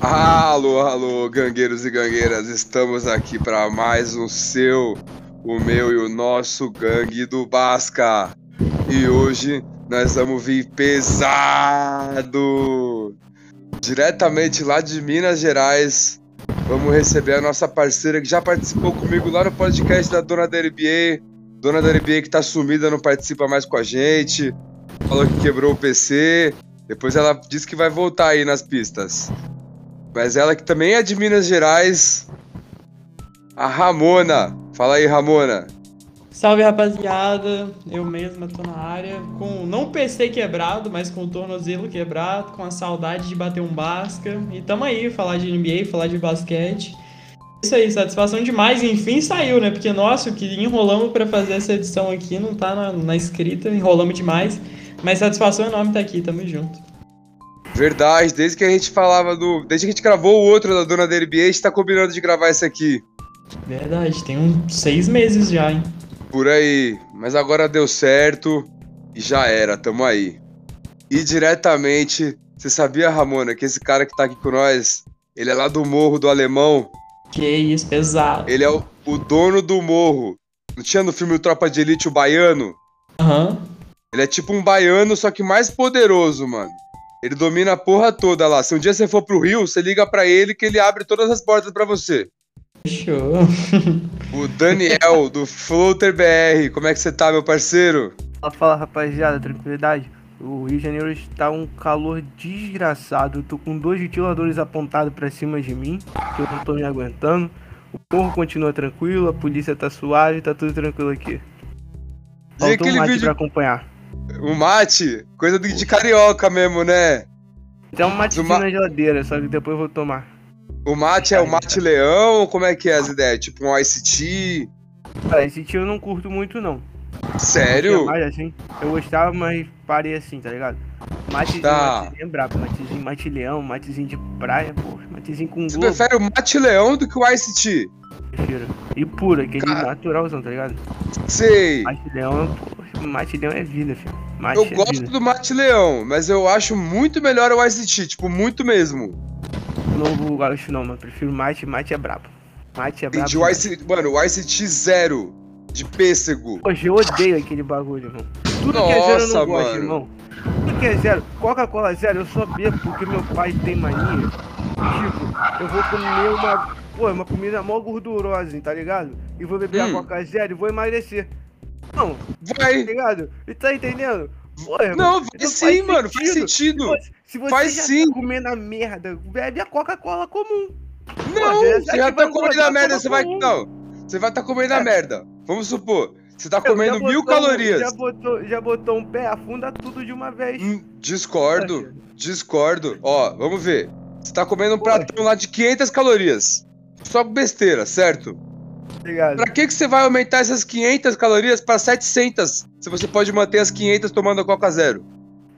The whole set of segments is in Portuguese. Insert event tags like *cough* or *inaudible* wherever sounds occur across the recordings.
Alô, alô, gangueiros e gangueiras, estamos aqui para mais um seu, o meu e o nosso gangue do Basca. E hoje nós vamos vir pesado! Diretamente lá de Minas Gerais, vamos receber a nossa parceira que já participou comigo lá no podcast da Dona da NBA. Dona da NBA que tá sumida, não participa mais com a gente. Falou que quebrou o PC. Depois ela disse que vai voltar aí nas pistas. Mas ela que também é de Minas Gerais, a Ramona. Fala aí, Ramona. Salve rapaziada, eu mesma tô na área, com não PC quebrado, mas com o tornozelo quebrado, com a saudade de bater um basca. E tamo aí, falar de NBA, falar de basquete. Isso aí, satisfação demais. Enfim saiu, né? Porque, nossa, o que enrolamos para fazer essa edição aqui não tá na, na escrita, enrolamos demais. Mas satisfação enorme tá aqui, tamo junto. Verdade, desde que a gente falava do. Desde que a gente gravou o outro da Dona da NBA, a gente tá combinando de gravar esse aqui. Verdade, tem uns seis meses já, hein? Por aí. Mas agora deu certo e já era, tamo aí. E diretamente, você sabia, Ramona, que esse cara que tá aqui com nós, ele é lá do Morro do Alemão. Que isso, pesado. Ele é o, o dono do morro. Não tinha no filme o Tropa de Elite o baiano? Aham. Uhum. Ele é tipo um baiano, só que mais poderoso, mano. Ele domina a porra toda lá. Se um dia você for pro Rio, você liga para ele que ele abre todas as portas para você. Show. o Daniel, do Floater BR. Como é que você tá, meu parceiro? Fala, fala, rapaziada. Tranquilidade? O Rio de Janeiro está um calor desgraçado. Eu tô com dois ventiladores apontados para cima de mim, que eu não tô me aguentando. O morro continua tranquilo, a polícia tá suave, tá tudo tranquilo aqui. Faltou aquele um vídeo... pra acompanhar. O mate? Coisa de carioca mesmo, né? Tem um matezinho ma... na geladeira, só que depois eu vou tomar. O mate é o mate leão? Como é que é as ideias? Tipo um ice tea? Cara, esse tea eu não curto muito, não. Sério? Assim, eu gostava, mas parei assim, tá ligado? Matezinho, Tá. matezinho é brabo, matezinho, mate leão, matezinho de praia, pô, matezinho com Você globo, prefere o mate leão do que o ice tea? Prefiro. E puro, aquele Cara. naturalzão, tá ligado? Sei. Mate leão, pô, mate leão é vida, filho. Mate Eu é gosto vida. do mate leão, mas eu acho muito melhor o ice tea, tipo, muito mesmo. Não gosto não, mano, prefiro mate, mate é brabo. Mate é E brabo. de o ice, mano, o ice tea zero, de pêssego. Hoje eu odeio aquele bagulho, irmão. Tudo que é zero eu Nossa, não gosto, mano. irmão. Tudo que é zero. Coca-Cola zero eu só bebo porque meu pai tem mania. Tipo, eu vou comer uma. Pô, uma comida mó gordurosa, tá ligado? E vou beber Hum. a Coca zero e vou emagrecer. Não, tá Vai. ligado? E tá entendendo? Pô, Não, vai sim, mano, faz sentido. Pô, Se você Faz já sim. tá comendo a merda, bebe a Coca-Cola comum. Não, Pô, você já tá comendo a merda, você vai. comum. Não, você vai tá comendo a É. merda. Vamos supor, você tá comendo mil botou- calorias. Já botou, já botou um pé, afunda tudo de uma vez. Hum, discordo, discordo. Ó, vamos ver. Você tá comendo um pratão lá de 500 calorias. Só besteira, certo? Ligado? Pra que que você vai aumentar essas 500 calorias pra 700 se você pode manter as 500 tomando a Coca Zero?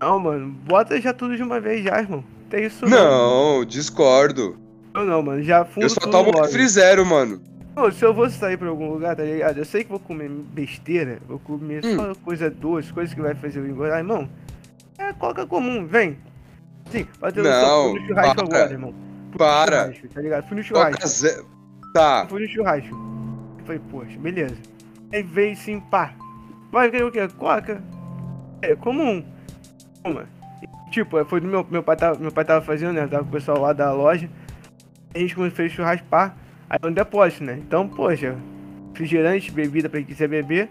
Não, mano, bota já tudo de uma vez já, irmão. Tem isso Não, discordo. Não, não, mano, já fundo Eu só tomo refri zero, mano. Se eu vou sair pra algum lugar, tá ligado? Eu sei que vou comer besteira, vou comer Hum. só coisa doce, coisa que vai fazer eu engordar, irmão. É coca comum, vem. Sim, Não, fui no churrasco agora, irmão. Fui Para. Churrasco, tá ligado? Fui no churrasco. Zero. Tá. Fui no churrasco. Eu falei, poxa, beleza. Aí veio sim, pá. Vai querer o quê? Coca? É comum. Uma. Tipo, foi do meu, meu pai tava, meu pai tava fazendo, né? Tava com o pessoal lá da loja. A gente começou a fazer churrasco, pá. Aí é um depósito, né? Então, poxa, refrigerante, bebida pra quem quiser beber.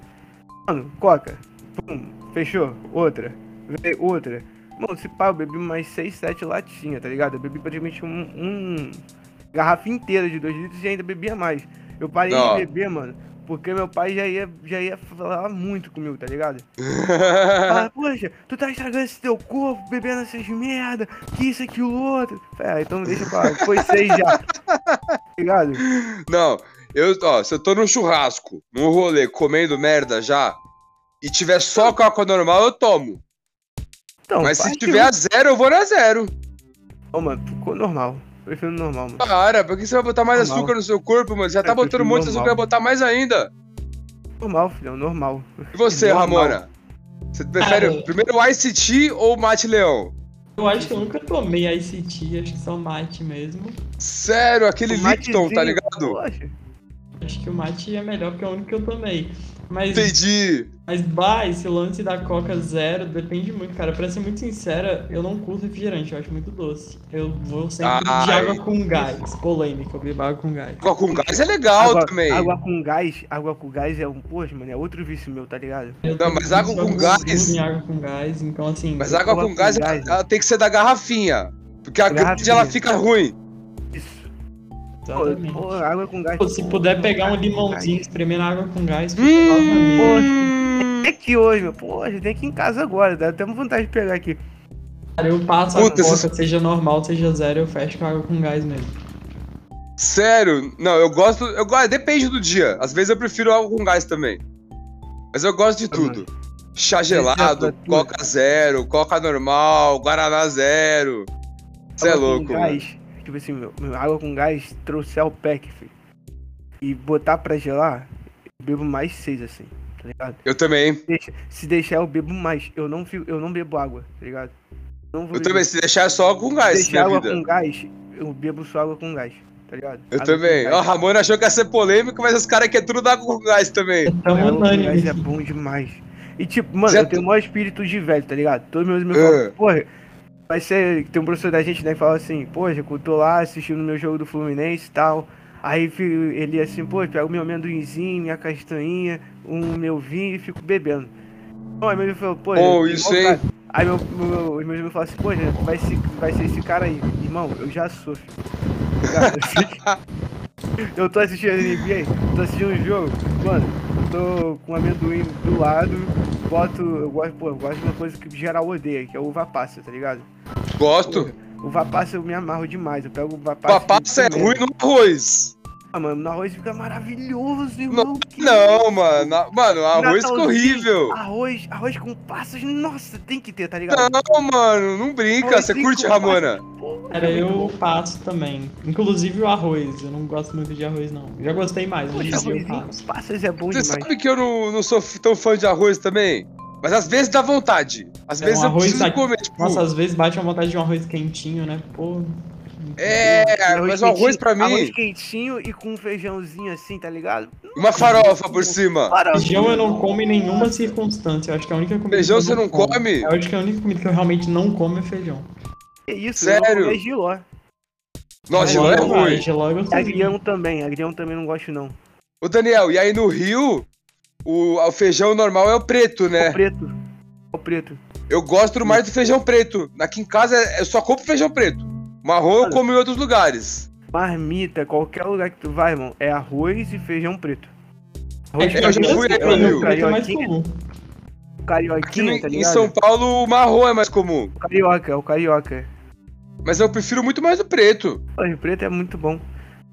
Mano, coca. Pum, fechou. Outra. Veio outra. Mano, se pá, eu bebi mais 6, 7 latinhas, tá ligado? Eu bebi praticamente um, um garrafa inteira de 2 litros e ainda bebia mais. Eu parei Ó. de beber, mano, porque meu pai já ia, já ia falar muito comigo, tá ligado? *laughs* Fala, poxa, tu tá estragando esse teu corpo, bebendo essas merda, que isso, aquilo, outro. Falei, ah, então deixa pra lá. Foi seis já. Tá ligado? Não, eu, ó, se eu tô num churrasco, num rolê, comendo merda já, e tiver só Coca normal, eu tomo. Então, Mas se tiver a zero, eu vou na zero. Ô, mano, ficou normal. Prefiro normal, mano. Para, por que você vai botar mais Normal. açúcar no seu corpo, mano? Você já tá Eu botando um monte de açúcar, vai botar mais ainda. Normal, filhão, normal. E você, Normal. Ramona? Você prefere Cara, primeiro o Ice Tea ou o Mate Leão? Eu acho que eu nunca tomei ICT, acho que só mate mesmo. Sério, aquele Lipton, tá ligado? Acho que o mate é melhor porque é o único que eu tomei. Mas, Entendi. Mas bah, esse lance da Coca Zero depende muito, cara. Pra ser muito sincera, eu não curto refrigerante, eu acho muito doce. Eu vou sempre de Ai. água com gás. Polêmica, eu bebo água com gás. Água com gás é legal água, também. Água com gás, água com gás é um, poxa, mano, é outro vício meu, tá ligado? Eu Não, mas água com gás- água com gás, então assim. Mas água com com gás, gás. ela tem que ser da garrafinha. Porque a grande ela fica ruim. Isso. Pô, pô, água com gás. Pô, se puder pegar um limãozinho, espremer na água com gás, fica novamente. Hum, É aqui hoje, meu. Poxa, tem que ir em casa agora, dá até vontade de pegar aqui. Cara, eu passo a Puta, coca, esses- seja normal, seja zero, eu fecho com água com gás mesmo. sério? Não, eu gosto. Eu gosto. Depende do dia. Às vezes eu prefiro água com gás também. Mas eu gosto de tudo. Chá gelado, Exato, tudo. coca zero, coca normal, guaraná zero. Você é Água com louco, gás, Tipo assim, meu, meu água com gás trouxe ao pack, filho. E botar pra gelar, eu bebo mais seis, assim, tá ligado? Eu também. Deixa- se deixar, eu bebo mais. Eu não, eu não bebo água, tá ligado? Não vou Eu beber. também. Se deixar só com Se gás, deixar minha água vida. com gás, eu bebo só água com gás, tá ligado? Eu Água também. Ó, Ramon achou que ia ser polêmico, mas os caras querem tudo dar com gás também. Água com unânime. gás é bom demais. E tipo, mano, eu tenho o maior espírito de velho, tá ligado? Todos meus amigos É. falam, porra, vai ser. Tem um professor da gente, né, que fala assim, poxa, eu tô lá assistindo meu jogo do Fluminense e tal. Aí ele assim, pô, pega o meu amendoinzinho, minha castanhinha, um meu vinho e fico bebendo. Então, aí meu amigo falou, pô, tem isso, cara. Aí meu, meu, os meus amigos falam assim, pô, gente, vai ser, vai ser esse cara aí. Irmão, eu já sou. Cara, *laughs* eu tô assistindo NBA, tô assistindo um jogo, mano, eu tô com amendoim do lado, boto, eu gosto, pô, eu gosto de uma coisa que geral odeia, que é uva passa, tá ligado? Gosto. Uva passa eu me amarro demais, eu pego uva passa. Papassa é de ruim no arroz. Ah, mano, no arroz fica maravilhoso, irmão. que Não, mano. Mano, arroz fica Natalzinho, horrível. Arroz, arroz com passas, nossa, tem que ter, tá ligado? Não, mano, não brinca. Arroz Você curte, Ramona? Cara, eu passo também. Inclusive o arroz. Eu não gosto muito de arroz, não. Já gostei mais, dizia eu com passas é bom Você demais. sabe que eu não, não sou tão fã de arroz também? Mas às vezes dá vontade. Às É, vezes um eu arroz preciso tá- comer, tipo... Nossa, às vezes bate uma vontade de um arroz quentinho, né? Pô. É, mas o arroz pra mim, Arroz quentinho e com um feijãozinho assim, tá ligado? uma farofa por cima. Feijão eu não como em nenhuma circunstância. Eu acho que a única comida. Feijão que eu você não como- come? Eu acho que a única comida que eu realmente não como é feijão. Que isso, Sério? Eu não giló. Nossa, Mas giló é ruim. Giló é. Agrião também, agrião também não gosto não. Ô, Daniel, e aí no Rio, o, o feijão normal é o preto, O né? preto. O preto. Eu gosto mais do feijão preto. Aqui em casa é- eu só compro feijão preto. Marrom eu como em outros lugares. Marmita, qualquer lugar que tu vai, irmão, é arroz e feijão preto. Arroz É, eu já fui aí pro feijão Rio. preto é mais carioquinha, comum. Aqui no- tá em? São Paulo, o marrom é mais comum. O carioca, o carioca. Mas eu prefiro muito mais o preto. O preto é muito bom.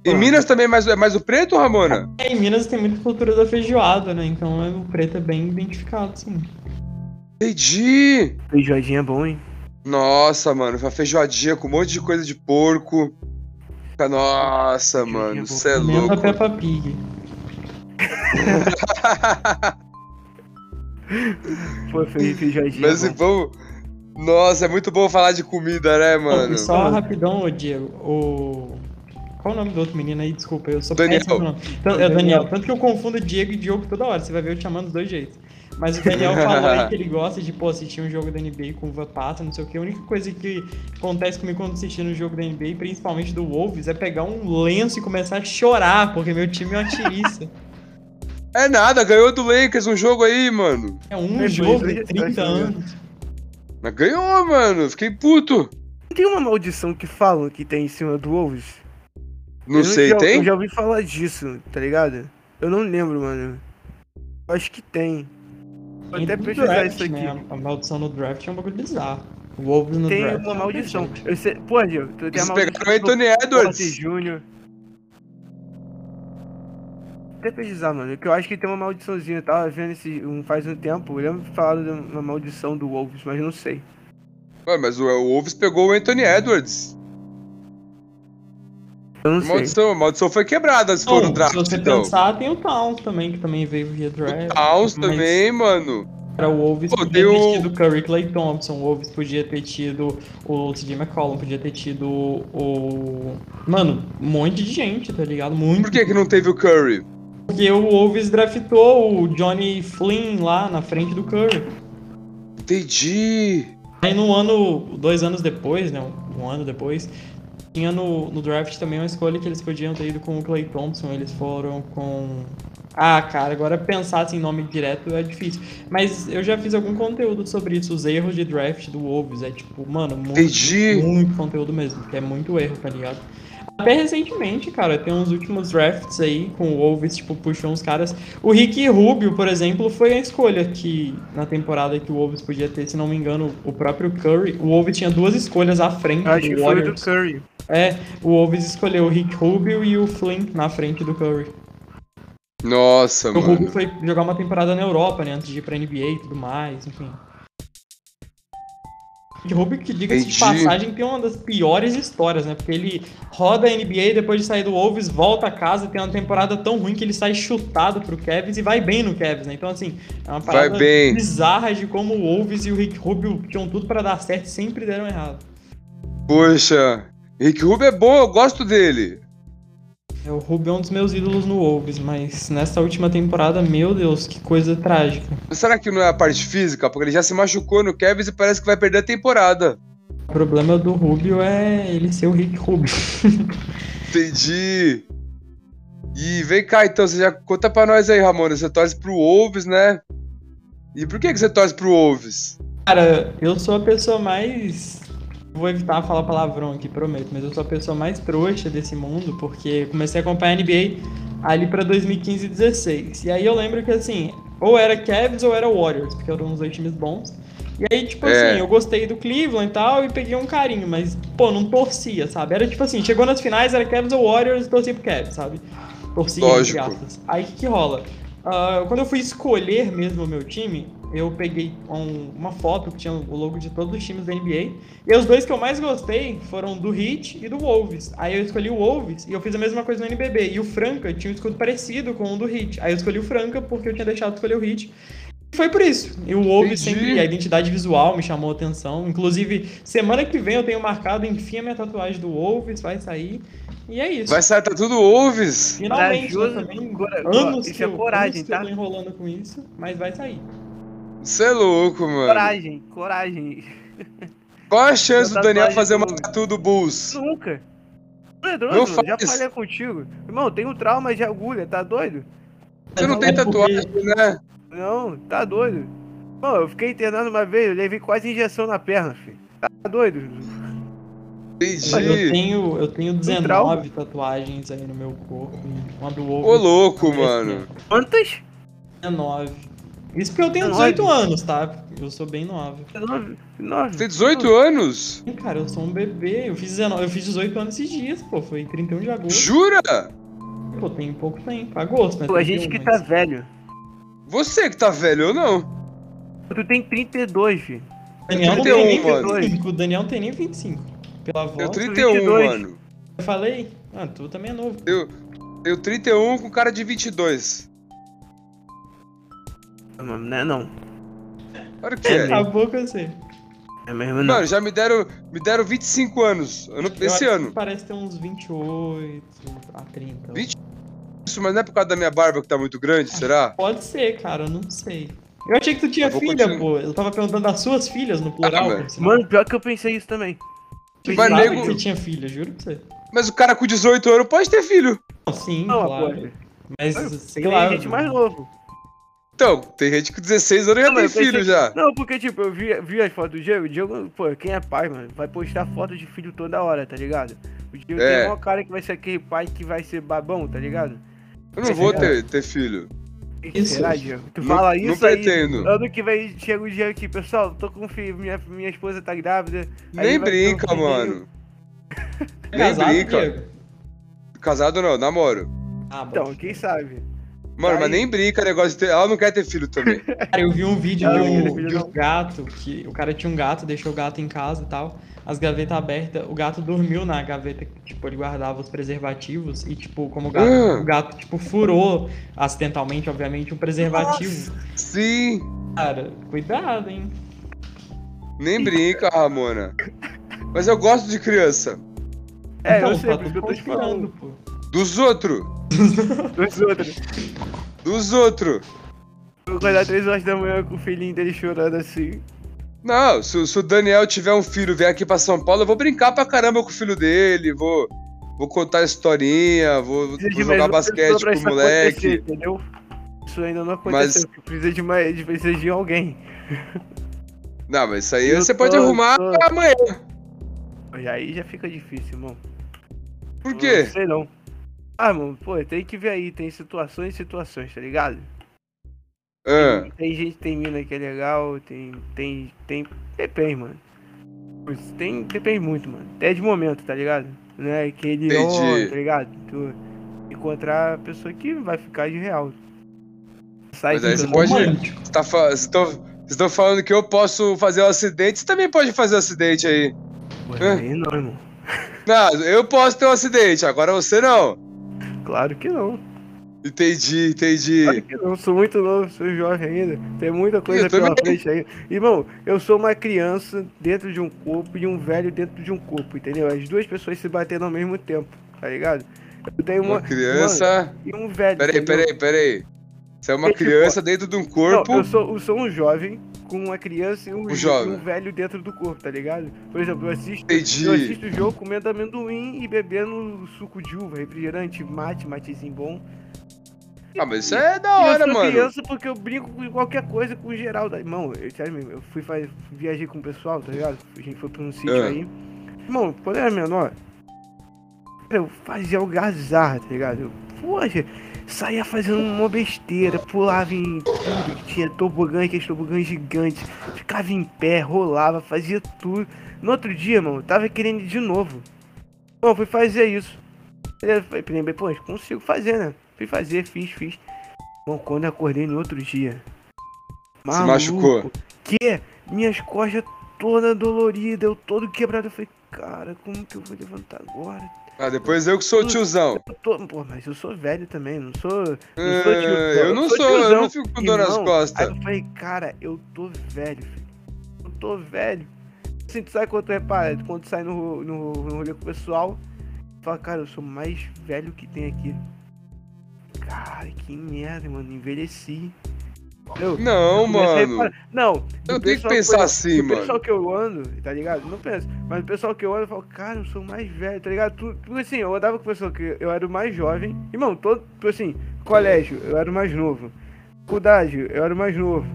Em. Minas também é mais, é mais o preto, Ramona? É, em Minas tem muita cultura da feijoada, né? Então é, o preto é bem identificado, sim. Entendi. Feijoadinha é bom, hein? Nossa, mano, uma feijoadinha com um monte de coisa de porco. Nossa, mano, você é louco. Peppa Pig. *laughs* Pô, fe- feijoadinha Mas é e bom. vamos. Nossa, é muito bom falar de comida, né, mano? Só rapidão, ô Diego. O... Qual o nome do outro menino aí? Desculpa, eu sou Daniel. péssimo com o nome. Então, é Daniel. Tanto que eu confundo Diego e Diogo toda hora. Você vai ver eu te chamando dos dois jeitos. Mas o Daniel falou aí que ele *laughs* gosta de, pô, assistir um jogo da NBA com uva passa, não sei o que. A única coisa que acontece comigo quando assistir um jogo da NBA, principalmente do Wolves, é pegar um lenço e começar a chorar, porque meu time é uma tiriça. É nada, ganhou do Lakers um jogo aí, mano. É um Mas jogo de anos, 30 né? anos. Mas ganhou, mano. Fiquei puto. Tem uma maldição que falam que tem em cima do Wolves? Não Eu sei, já, tem? Eu já ouvi falar disso, tá ligado? Eu não lembro, mano. Eu acho que tem. Vou até pesquisar draft, isso aqui. né? A maldição no draft é um bagulho bizarro. O Wolves no Tem draft. uma é maldição. gente. Eu sei, pô, Diego, tu tem a Eles maldição pegaram o Anthony Edwards. Júnior. Até pesquisar, mano, que eu acho que tem uma maldiçãozinha. Eu tava vendo esse um, faz um tempo. Eu lembro de falar de uma maldição do Wolves, mas não sei. Ué, mas o, o Wolves pegou o Anthony Edwards. Eu não A sei. maldição, maldição foi quebrada se for no draft, se você então. pensar, tem o Towns também, que também veio via draft. Towns mas- também, mano. Cara, o Wolves Pô, podia ter o- tido o Curry Clay Thompson, o Wolves podia ter tido o TJ McCollum, podia ter tido o. Mano, um monte de gente, tá ligado? Muito. Por que, que não teve o Curry? Porque o Wolves draftou o Johnny Flynn lá na frente do Curry. Entendi. Aí no ano, dois anos depois, né? Um ano depois, tinha no, no draft também uma escolha que eles podiam ter ido com o Clay Thompson, eles foram com. Ah, cara, agora pensar assim, nome direto é difícil. Mas eu já fiz algum conteúdo sobre isso, os erros de draft do Wolves. É tipo, mano, muito, Entendi. muito conteúdo mesmo, que é muito erro, tá ligado? Até recentemente, cara, tem uns últimos drafts aí com o Wolves, tipo, puxou uns caras. O Ricky Rubio, por exemplo, foi a escolha que na temporada que o Wolves podia ter, se não me engano, o próprio Curry. O Wolves tinha duas escolhas à frente acho do que foi o do Warriors. Curry. É, o Wolves escolheu o Rick Rubio e o Flynn na frente do Curry. Nossa, O Rubio mano. foi jogar uma temporada na Europa, né, antes de ir pra NBA e tudo mais, enfim. Rick Rubio, que diga-se de passagem, tem uma das piores histórias, né? Porque ele roda a NBA depois de sair do Wolves, volta a casa, tem uma temporada tão ruim que ele sai chutado pro Cavs e vai bem no Cavs, né? Então, assim, é uma parada bizarra de como o Wolves e o Rick Rubio tinham tudo pra dar certo e sempre deram errado. Poxa. Rick Rubio é bom, eu gosto dele. É, o Rubio é um dos meus ídolos no Wolves, mas nessa última temporada, meu Deus, que coisa trágica. Será que não é a parte física? Porque ele já se machucou no Cavs e parece que vai perder a temporada. O problema do Rubio é ele ser o Rick Rubio. *laughs* Entendi. E vem cá, então, você já conta pra nós aí, Ramona. Você torce pro Wolves, né? E por que, que você torce pro Wolves? Cara, eu sou a pessoa mais. Vou evitar falar palavrão aqui, prometo, mas eu sou a pessoa mais trouxa desse mundo, porque comecei a acompanhar a NBA ali pra 2015 e 16. E aí eu lembro que assim, ou era Cavs ou era Warriors, porque eram os dois times bons. E aí, tipo É. assim, eu gostei do Cleveland e tal, e peguei um carinho, mas, pô, não torcia, sabe? Era tipo assim, chegou nas finais, era Cavs ou Warriors, e torcia pro Cavs, sabe? Torcia, Lógico. entre aspas. Aí o que, que rola? Ah, quando eu fui escolher mesmo o meu time, eu peguei um- uma foto que tinha o logo de todos os times da NBA. E os dois que eu mais gostei foram do Heat e do Wolves. Aí eu escolhi o Wolves e eu fiz a mesma coisa no NBB. E o Franca tinha um escudo parecido com o do Heat. Aí eu escolhi o Franca porque eu tinha deixado de escolher o Heat. E foi por isso. E o Wolves Entendi. sempre, a identidade visual me chamou a atenção. Inclusive, semana que vem eu tenho marcado, enfim, a minha tatuagem do Wolves vai sair. E é isso. Vai sair, tá tudo Wolves. Finalmente, né, Corajoso, também. Anos isso que é eu- coragem, anos que tá? eu tô enrolando com isso, mas vai sair. Você é louco, mano. Coragem, coragem. Qual a chance do Daniel fazer uma do Wolves. tatu do Bulls? Nunca. Pedroso, Não já faz. falei contigo. Irmão, tenho trauma de agulha, tá doido? Você não tem É tatuagem, né? Não, tá doido. Pô, eu fiquei internado uma vez, eu levei quase injeção na perna, filho. Tá doido? Eu Entendi. tenho, eu tenho trauma. 19 tatuagens aí no meu corpo. Uma do Ô, Wolves. louco, mano. Quantas? 19. Isso porque eu tenho 19? 18 anos, tá? Eu sou bem nova. Nove. Nove. Você tem 18 anos? Sim, Cara, eu sou um bebê. Eu fiz, 19, eu fiz 18 anos esses dias, pô. Foi 31 de agosto. Jura? Pô, tem pouco tempo. Agosto, né? Pô, a gente 31, que tá mas- velho. Você que tá velho ou não? Tu tem 32, filho. O Daniel não 31, tem nem mano. 25. O Daniel não tem nem 25. Pela Eu voz. 31, 22. mano. Eu falei. Ah, tu também é novo. Eu, eu 31 com cara de 22. Mano, não é não. Claro que é. Acabou com você. É mesmo não. Mano, já me deram, me deram 25 anos ano, Eu esse ano. Parece ter uns 28 a 30. 20? Isso, mas não é por causa da minha barba que tá muito grande, será? Pode ser, cara, eu não sei. Eu achei que tu tinha filha, continuar. pô. Eu tava perguntando das suas filhas no plural. Ah, sinal. Mano, pior que eu pensei isso também. Eu mas nego- que você tinha filha, juro pra você. Mas o cara com 18 anos pode ter filho. Não, sim, Não, claro. pô. Mas, Tem sei lá. gente mais novo. Então, tem gente com 16 anos e já Não, tem filho pensei- já. Não, porque, tipo, eu vi, vi as fotos do Diego. O Diego, pô, quem é pai, mano, vai postar foto de filho toda hora, tá ligado? O Diego É. tem uma cara que vai ser aquele pai que vai ser babão, tá ligado? Eu não vou ter, ter filho. Isso. Será, Diego? Tu Não- fala não isso aí. pretendo. Ano que vem chega o dia aqui, pessoal, tô com um filho, minha, minha esposa tá grávida. aí Nem um brinca, filhinho. mano. É *laughs* Nem casado, brinca. Diego? Casado não, namoro. Ah. Então, quem sabe? Mano, mas aí. nem brinca negócio de ter. Ela não quer ter filho também. *laughs* Cara, eu vi um vídeo Não, de, é um, de um não. gato, que o cara tinha um gato, deixou o gato em casa e tal, as gavetas abertas, o gato dormiu na gaveta que, tipo, ele guardava os preservativos e, tipo, como o gato, Ah. o gato, tipo, furou acidentalmente, obviamente, um preservativo. Sim. Cara, cuidado, hein? Nem brinca, Ramona. Mas eu gosto de criança. É, Então, eu sei, tá por isso que eu tô te falando. pô. Dos outros. Dos outros. Dos outros. Vou acordar três horas da manhã com o filhinho dele chorando assim. Não, se, se o Daniel tiver um filho vier aqui pra São Paulo, eu vou brincar pra caramba com o filho dele, vou, vou contar historinha, vou, vou jogar uma basquete com o moleque. Entendeu? Isso ainda não Mas- aconteceu. porque Precisa de mais. de- Precisa de alguém. Não, mas isso aí Eu você tô- pode arrumar tô- amanhã. Mas Aí já fica difícil, irmão. Por Não quê? sei não. Ah, mano, pô, tem que ver aí. Tem situações e situações, tá ligado? Ah, Tem gente, tem mina que é legal, tem. Tem. Tem. Depende, mano. Tem. Depende muito, mano. Até de momento, tá ligado? Não é aquele ó, tá ligado? Tu encontrar a pessoa que vai ficar de real. Sai Mas aí você pode- Romântico. você tá estão falando que eu posso fazer um acidente, você também pode fazer um acidente aí. Pô, aí não, irmão. Não, eu posso ter um acidente, agora você não. Claro que não. Entendi, entendi. Não. Sou muito novo, sou jovem ainda. Tem muita coisa Eu pela também. frente aí. Irmão, eu sou uma criança dentro de um corpo e um velho dentro de um corpo, entendeu? As duas pessoas se batendo ao mesmo tempo, tá ligado? Eu tenho uma, Uma criança. mano, e um velho. Peraí, entendeu? peraí, peraí. Você é uma tipo, criança dentro de um Não, corpo. eu sou, eu sou um jovem com uma criança e um, Um jovem. um velho dentro do corpo, tá ligado? Por exemplo, eu assisto, Entendi. eu assisto o jogo comendo amendoim e bebendo suco de uva, refrigerante, mate, matezinho bom. Ah, mas isso é da hora, eu sou mano. criança porque eu brinco com qualquer coisa com geral. Da... Irmão, eu, sério mesmo, eu fui faz... viajei com o pessoal, tá ligado? A gente foi pra um sítio Ah. aí. Irmão, quando eu era menor, eu fazia algazarra, tá ligado? Eu, poxa, saía fazendo uma besteira, pulava em tudo, tinha tobogã, aqueles tobogãs gigantes, ficava em pé, rolava, fazia tudo. No outro dia, irmão, eu tava querendo ir de novo. Bom, fui fazer isso. Eu falei, pô, eu consigo fazer, né? Fui fazer, fiz, fiz. Bom, quando eu acordei no outro dia. Se machucou. maluco, Que? Minhas costas toda dolorida, eu todo quebrado. Eu falei, cara, como que eu vou levantar agora? Ah, depois eu que sou tiozão. Eu tô, pô, mas eu sou velho também, não sou. Não Ah, sou tiozão, eu não sou, eu tiozão. não fico com dor nas costas. Aí eu falei, cara, eu tô velho, filho. Eu tô velho. Assim, tu sabe quando tu repara, quando tu sai no, no, no rolê com o pessoal, tu fala, cara, eu sou mais velho que tem aqui. Cara, que merda, mano, envelheci. Eu, Não, a mano. Não, Eu tenho que pessoal pensar eu- assim, mano. pessoal que eu ando, tá ligado? Não pensa. Mas o pessoal que eu ando, eu falo, cara, eu sou mais velho, tá ligado? Tu, tu, assim, eu andava com pessoa que eu era o mais jovem. Irmão, todo, tipo assim, colégio, eu era o mais novo. Faculdade, eu era o mais novo.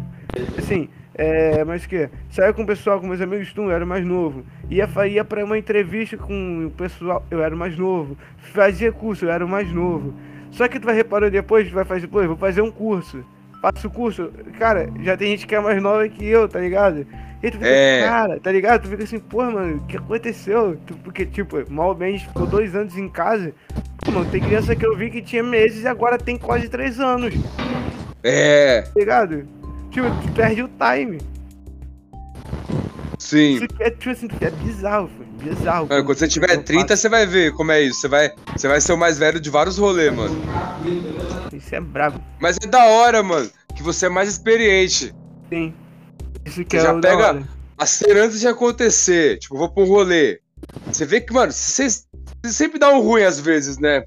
Assim, é, mas o que? Saía com o pessoal, com meus amigos, tu, eu era o mais novo. Ia, ia pra uma entrevista com o pessoal, eu era o mais novo. Fazia curso, eu era o mais novo. Só que tu vai reparando depois, tu vai fazer, pô, vou fazer um curso. Faço o curso, cara, já tem gente que é mais nova que eu, tá ligado? E tu fica, É. cara, tá ligado? Tu fica assim, porra, mano, o que aconteceu? Porque, tipo, mal bem, a gente ficou dois anos em casa. Pô, mano, tem criança que eu vi que tinha meses e agora tem quase três anos, É, tá ligado? Tipo, tu perde o time. Sim. Isso é, tipo assim, é bizarro, filho, bizarro. Mano, quando você tiver 30, você vai ver como é isso. Você vai, você vai ser o mais velho de vários rolês, mano. Isso é brabo, Mas é da hora, mano, que você é mais experiente. sim. Isso que Você é já pega- hora. A cena antes de acontecer, tipo, eu vou pra um rolê. Você vê que, mano, você, você sempre dá um ruim às vezes, né?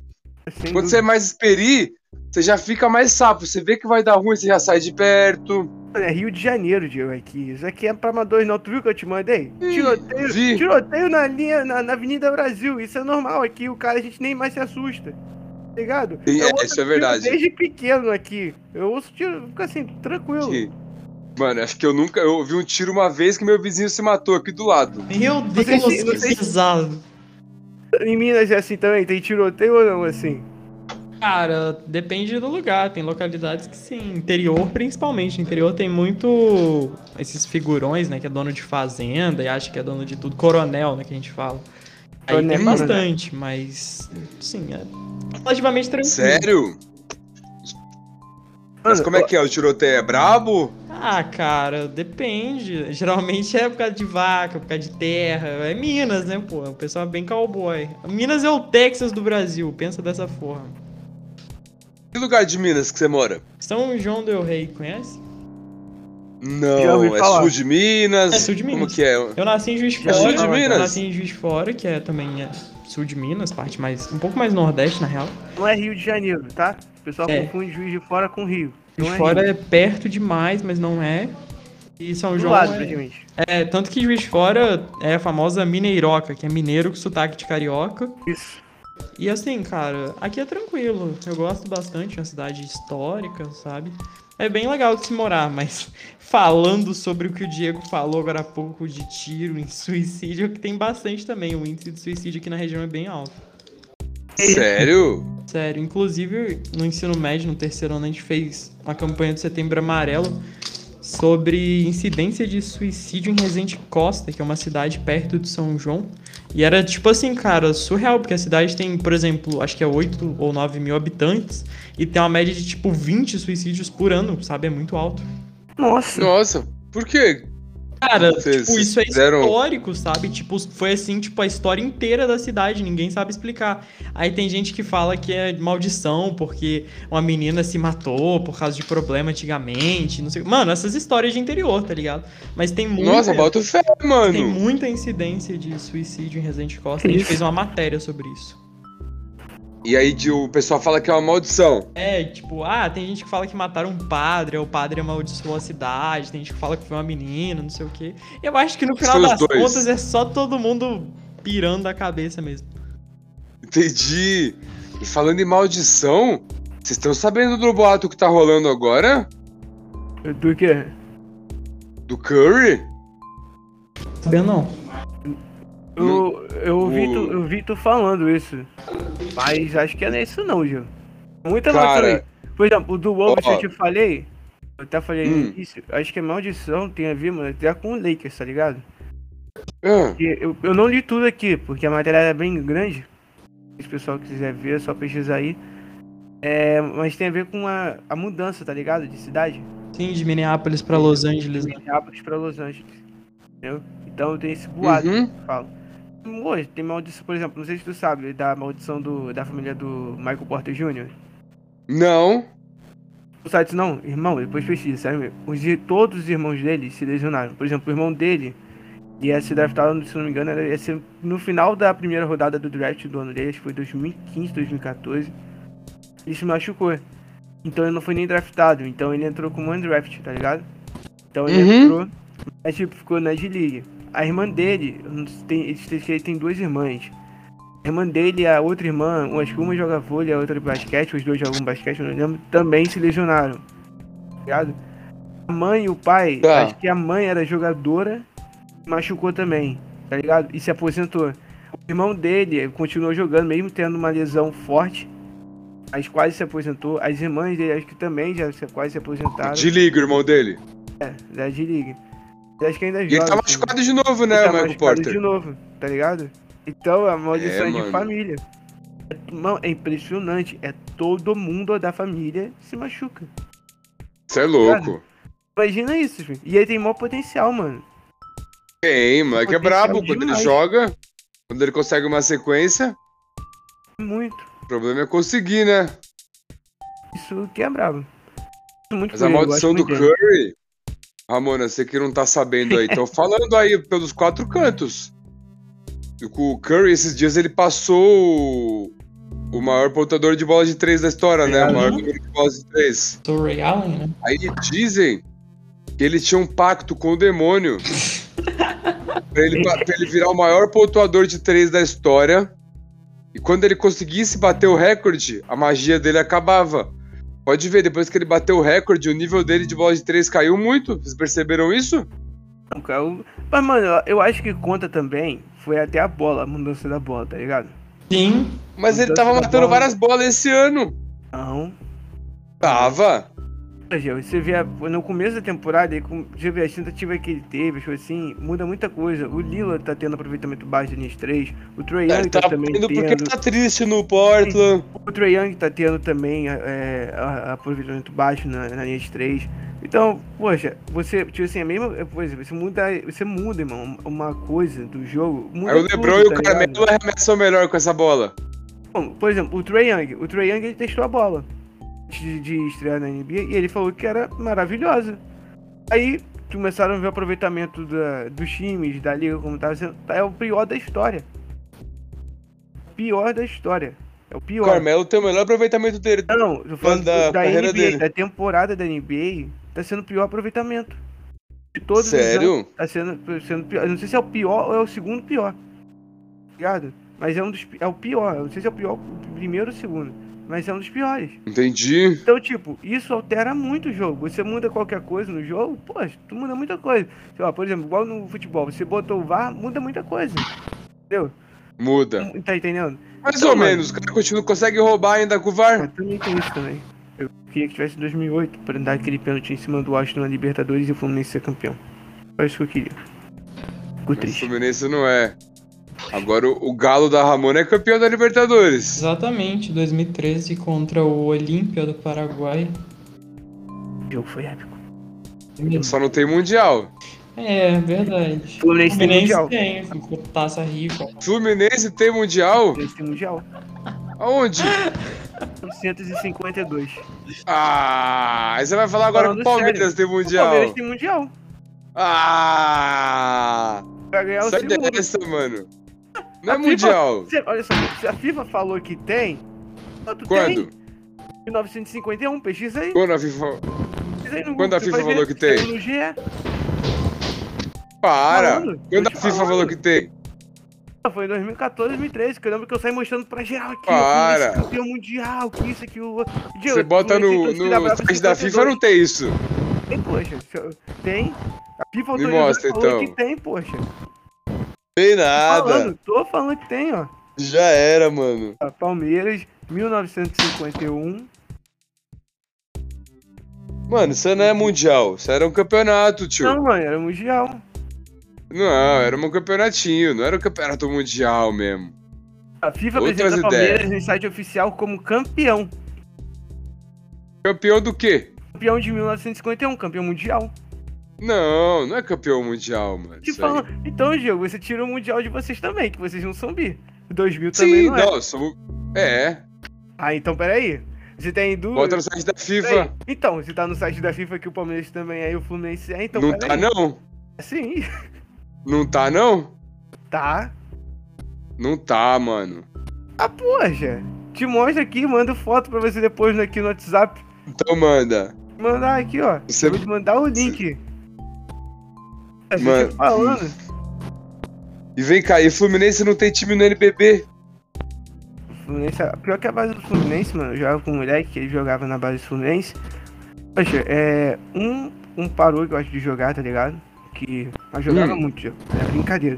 Sem Quando você é mais experi, você já fica mais sapo. Você vê que vai dar ruim, você já sai de perto. Mano, é Rio de Janeiro, Diego, aqui. Isso aqui é pra amadores, não. Tu viu que eu te mandei? Tiroteio, vi. tiroteio na linha, na, na Avenida Brasil. Isso é normal aqui. O cara, a gente nem mais se assusta. Tá ligado? Sim, é, isso é verdade. Desde pequeno aqui. Eu ouço tiro, fica assim, tranquilo. Que- Mano, acho que eu nunca. Eu vi um tiro uma vez que meu vizinho se matou aqui do lado. Meu Deus, se- pesado. Em Minas é assim também? Tem tiroteio ou não, assim? Cara, depende do lugar. Tem localidades que sim. Interior, principalmente. Interior tem muito esses figurões, né? Que é dono de fazenda e acha que é dono de tudo. Coronel, né? Que a gente fala. Aí Coronel, tem bastante, mas sim, é relativamente tranquilo. Sério? Mas como é que é? O tiroteio é brabo? Ah, cara, depende. Geralmente é por causa de vaca, por causa de terra. É Minas, né, pô? O pessoal é bem cowboy. Minas é o Texas do Brasil, pensa dessa forma. Que lugar de Minas que você mora? São João del Rei, conhece? Não, é falar. sul de Minas. É sul de Como Minas. que é? Eu nasci em Juiz de É Fora. sul de Eu Minas? nasci em Juiz de Fora, que é também é sul de Minas, parte mais. um pouco mais nordeste, na real. Não é Rio de Janeiro, tá? O pessoal É. confunde Juiz de Fora com Rio. Juiz de Fora Rio. é perto demais, mas não é. E São Do João lado, é, é. Tanto que Juiz de Fora é a famosa mineiroca, que é mineiro com sotaque de carioca. Isso. E assim, cara, aqui é tranquilo. Eu gosto bastante, é uma cidade histórica, sabe? É bem legal de se morar, mas *laughs* falando sobre o que o Diego falou agora há pouco de tiro em suicídio, que tem bastante também. O índice de suicídio aqui na região é bem alto. Sério? Sério, inclusive no ensino médio, no terceiro ano, a gente fez uma campanha do Setembro Amarelo sobre incidência de suicídio em Resende Costa, que é uma cidade perto de São João. E era tipo assim, cara, surreal, porque a cidade tem, por exemplo, acho que é 8 ou 9 mil habitantes e tem uma média de tipo 20 suicídios por ano, sabe? É muito alto. Nossa. Nossa, por quê? Cara, Vocês- tipo, isso é fizeram- histórico, sabe? Tipo, foi assim, tipo, a história inteira da cidade, ninguém sabe explicar. Aí tem gente que fala que é maldição, porque uma menina se matou por causa de problema antigamente, não sei. Mano, essas histórias de interior, tá ligado? Mas tem muita, Nossa, bota fé, tem mano. muita incidência de suicídio em Resende Costa. A gente Isso. fez uma matéria sobre isso. E aí de- o pessoal fala que é uma maldição. É, tipo, ah, tem gente que fala que mataram um padre, ou o padre amaldiçoou a cidade, tem gente que fala que foi uma menina, não sei o quê. Eu acho que no final das dois. contas é só todo mundo pirando a cabeça mesmo. Entendi. E falando em maldição, vocês estão sabendo do boato que tá rolando agora? Do quê? Do Curry? Sabendo não. Eu, eu, ouvi o- tu, eu vi tu falando isso. Mas acho que não é isso não, Gil. Muita Cara. Por exemplo, o do Wolves que eu te falei, eu até falei no Hum. início, acho que a maldição tem a ver, mano, até com o Lakers, tá ligado? E Eu, eu não li tudo aqui, porque a matéria é bem grande. Se o pessoal quiser ver, é só pesquisar aí. É, mas tem a ver com a, a mudança, tá ligado? De cidade. Sim, de Minneapolis pra Los Angeles, De né? Minneapolis pra Los Angeles. Entendeu? Então tem esse boato Uhum. que eu falo. Hoje tem maldição, por exemplo, não sei se tu sabe da maldição do, da família do Michael Porter Jr. não. Sabe disso não? Irmão, depois pesquisa, sério mesmo. Os, todos os irmãos dele se lesionaram. Por exemplo, o irmão dele ia ser draftado, se não me engano, ia ser no final da primeira rodada do draft do ano dele, acho que foi 2015, 2014. Ele se machucou. Então ele não foi nem draftado. Então ele entrou como undraft, tá ligado? Então ele Uhum. entrou, mas tipo, ficou na D-League. A irmã dele, tem, ele tem- duas irmãs. A irmã dele e a outra irmã, acho que uma joga vôlei, a outra basquete, os dois jogam basquete, não lembro, também se lesionaram. Tá ligado? A mãe e o pai, Tá. acho que a mãe era jogadora, machucou também, tá ligado? E se aposentou. O irmão dele continuou jogando, mesmo tendo uma lesão forte, mas quase se aposentou. As irmãs dele, acho que também já se- quase se aposentaram. De liga, o irmão dele. Da G-League. Acho que ainda E joga. ele tá assim. machucado de novo, Ele né, tá o Michael Porter? de novo, tá ligado? Então a maldição É, é, de mano. família. É, mano, é impressionante. É todo mundo da família se machuca. Você é louco. Imagina isso, filho. E ele tem maior potencial, mano. Tem, moleque é brabo. Quando ele demais. joga, quando ele consegue uma sequência, Muito. o problema é conseguir, né? Isso que é brabo. Muito Mas a ele, eu maldição do. Curry. Ramona, você que não tá sabendo aí, tô falando aí pelos quatro cantos. E O Curry, esses dias, ele passou o- maior pontuador de bola de três da história, né? O maior número de bolas de três. Sou Ray Allen, né? Aí dizem que ele tinha um pacto com o demônio *laughs* pra ele, pra ele virar o maior pontuador de três da história. E quando ele conseguisse bater o recorde, a magia dele acabava. Pode ver, depois que ele bateu o recorde, o nível dele de bola de três caiu muito. Vocês perceberam isso? Não, cara, eu- Mas, mano, eu- acho que conta também. Foi até a bola, a mudança da bola, tá ligado? Sim. Mas ele tava matando bola. várias bolas esse ano. Não. Tava. Você vê no começo da temporada, com- você vê a tentativa que ele teve, acho assim, muda muita coisa. O Lila tá tendo aproveitamento baixo de linhas 3, o Trae Young Ele tá, tá também indo porque tendo. tá triste no Portland. O Trae Young tá tendo também é, a- aproveitamento baixo na, na linha de 3. Então, poxa, você, tipo assim, a mesma coisa, você muda, você muda, irmão, uma coisa do jogo. Muda Aí o LeBron tudo, e o tá Carmelo arremessam melhor com essa bola. Bom, Por exemplo, o Trae Young, o Trae Young ele testou a bola de, de estrear na NBA e ele falou que era maravilhosa. Aí começaram a ver o aproveitamento da, dos times, da liga, como tava sendo. É o pior da história. Pior da história. É o O pior. Carmelo tem o melhor aproveitamento dele. Não, tô falando da da, NBA, dele. da temporada da NBA, tá sendo o pior aproveitamento. De todos os Sério? anos, tá sendo, sendo pior. Eu não sei se é o pior ou é o segundo pior. Ligado? Mas é um dos é o pior. Eu não sei se é o pior, o primeiro ou o segundo. Mas é um dos piores. Entendi. Então, tipo, isso altera muito o jogo. Você muda qualquer coisa no jogo, poxa, tu muda muita coisa. Sei lá, por exemplo, igual no futebol, você botou o VAR, muda muita coisa. Entendeu? Muda. Tá entendendo? Mais Então, ou mano. menos. O cara continua, consegue roubar ainda com o VAR. Mas também tem isso também. Eu queria que tivesse em 2008 pra dar aquele pênalti em cima do Washington na Libertadores e o Fluminense ser campeão. Só isso que eu queria. Fico O triste. Fluminense não é. Agora o, o Galo da Ramona é campeão da Libertadores. Exatamente, 2013 contra o Olímpia do Paraguai. O jogo foi épico. Só não tem Mundial. É, verdade. Fluminense tem Mundial. tem, taça rica. Fluminense tem Mundial? Fluminense tem Mundial. Aonde? 952. Ah, aí você vai falar agora que o Palmeiras sério. tem O Mundial. Palmeiras tem Mundial. Ah! Vai ganhar o Sai segundo. dessa, mano. Não é FIFA- Mundial. Olha só, se a FIFA falou que tem, tu Quando? tem. 1951, pesquisa aí. Quando a FIFA. No Quando a FIFA falou ver. que tem? GE. Para! Quando a FIFA falando. falou que tem? Foi em 2014, 2013, que eu lembro que eu saí mostrando pra geral aqui. Para. campeão mundial, que isso, que o Você bota no, no site da 52. FIFA, não tem isso. Tem, poxa. Tem. A FIFA Me mostra, falou então. que tem, poxa. Tem Tô nada. falando, tô falando que tem, ó. Já era, mano. Ó, Palmeiras, 1951. Mano, isso não é mundial. Isso era um campeonato, tio. Não, mano, era mundial. Não, era um campeonatinho. Não era um campeonato mundial mesmo. A FIFA Outras apresenta Palmeiras ideias. em site oficial como campeão. Campeão do quê? Campeão de 1951, campeão mundial. Não, não é campeão mundial, mano. Falando. Então, Diego, você tira o mundial de vocês também, que vocês não são bi. 2000 também Sim, não é. não, somos... É, Ah, então peraí. Você tem duas. bota no site da. FIFA. Então, se tá no site da FIFA que o Palmeiras também é e o Fluminense é, então não tá, não. Sim, Não tá, não? tá. Não tá, mano. Ah, poxa. Te mostra aqui, manda foto pra você depois aqui no WhatsApp. Então manda. Mandar aqui, ó. Você- vou te mandar o link. É, Mano. falando. E vem cá, e Fluminense não tem time no NBB? Fluminense, pior que a base do Fluminense, mano. Eu jogava com um moleque que ele jogava na base do Fluminense. Poxa, é. Um, um parou que eu acho de jogar, tá ligado? Que. Mas jogava Hum. muito. Era brincadeira.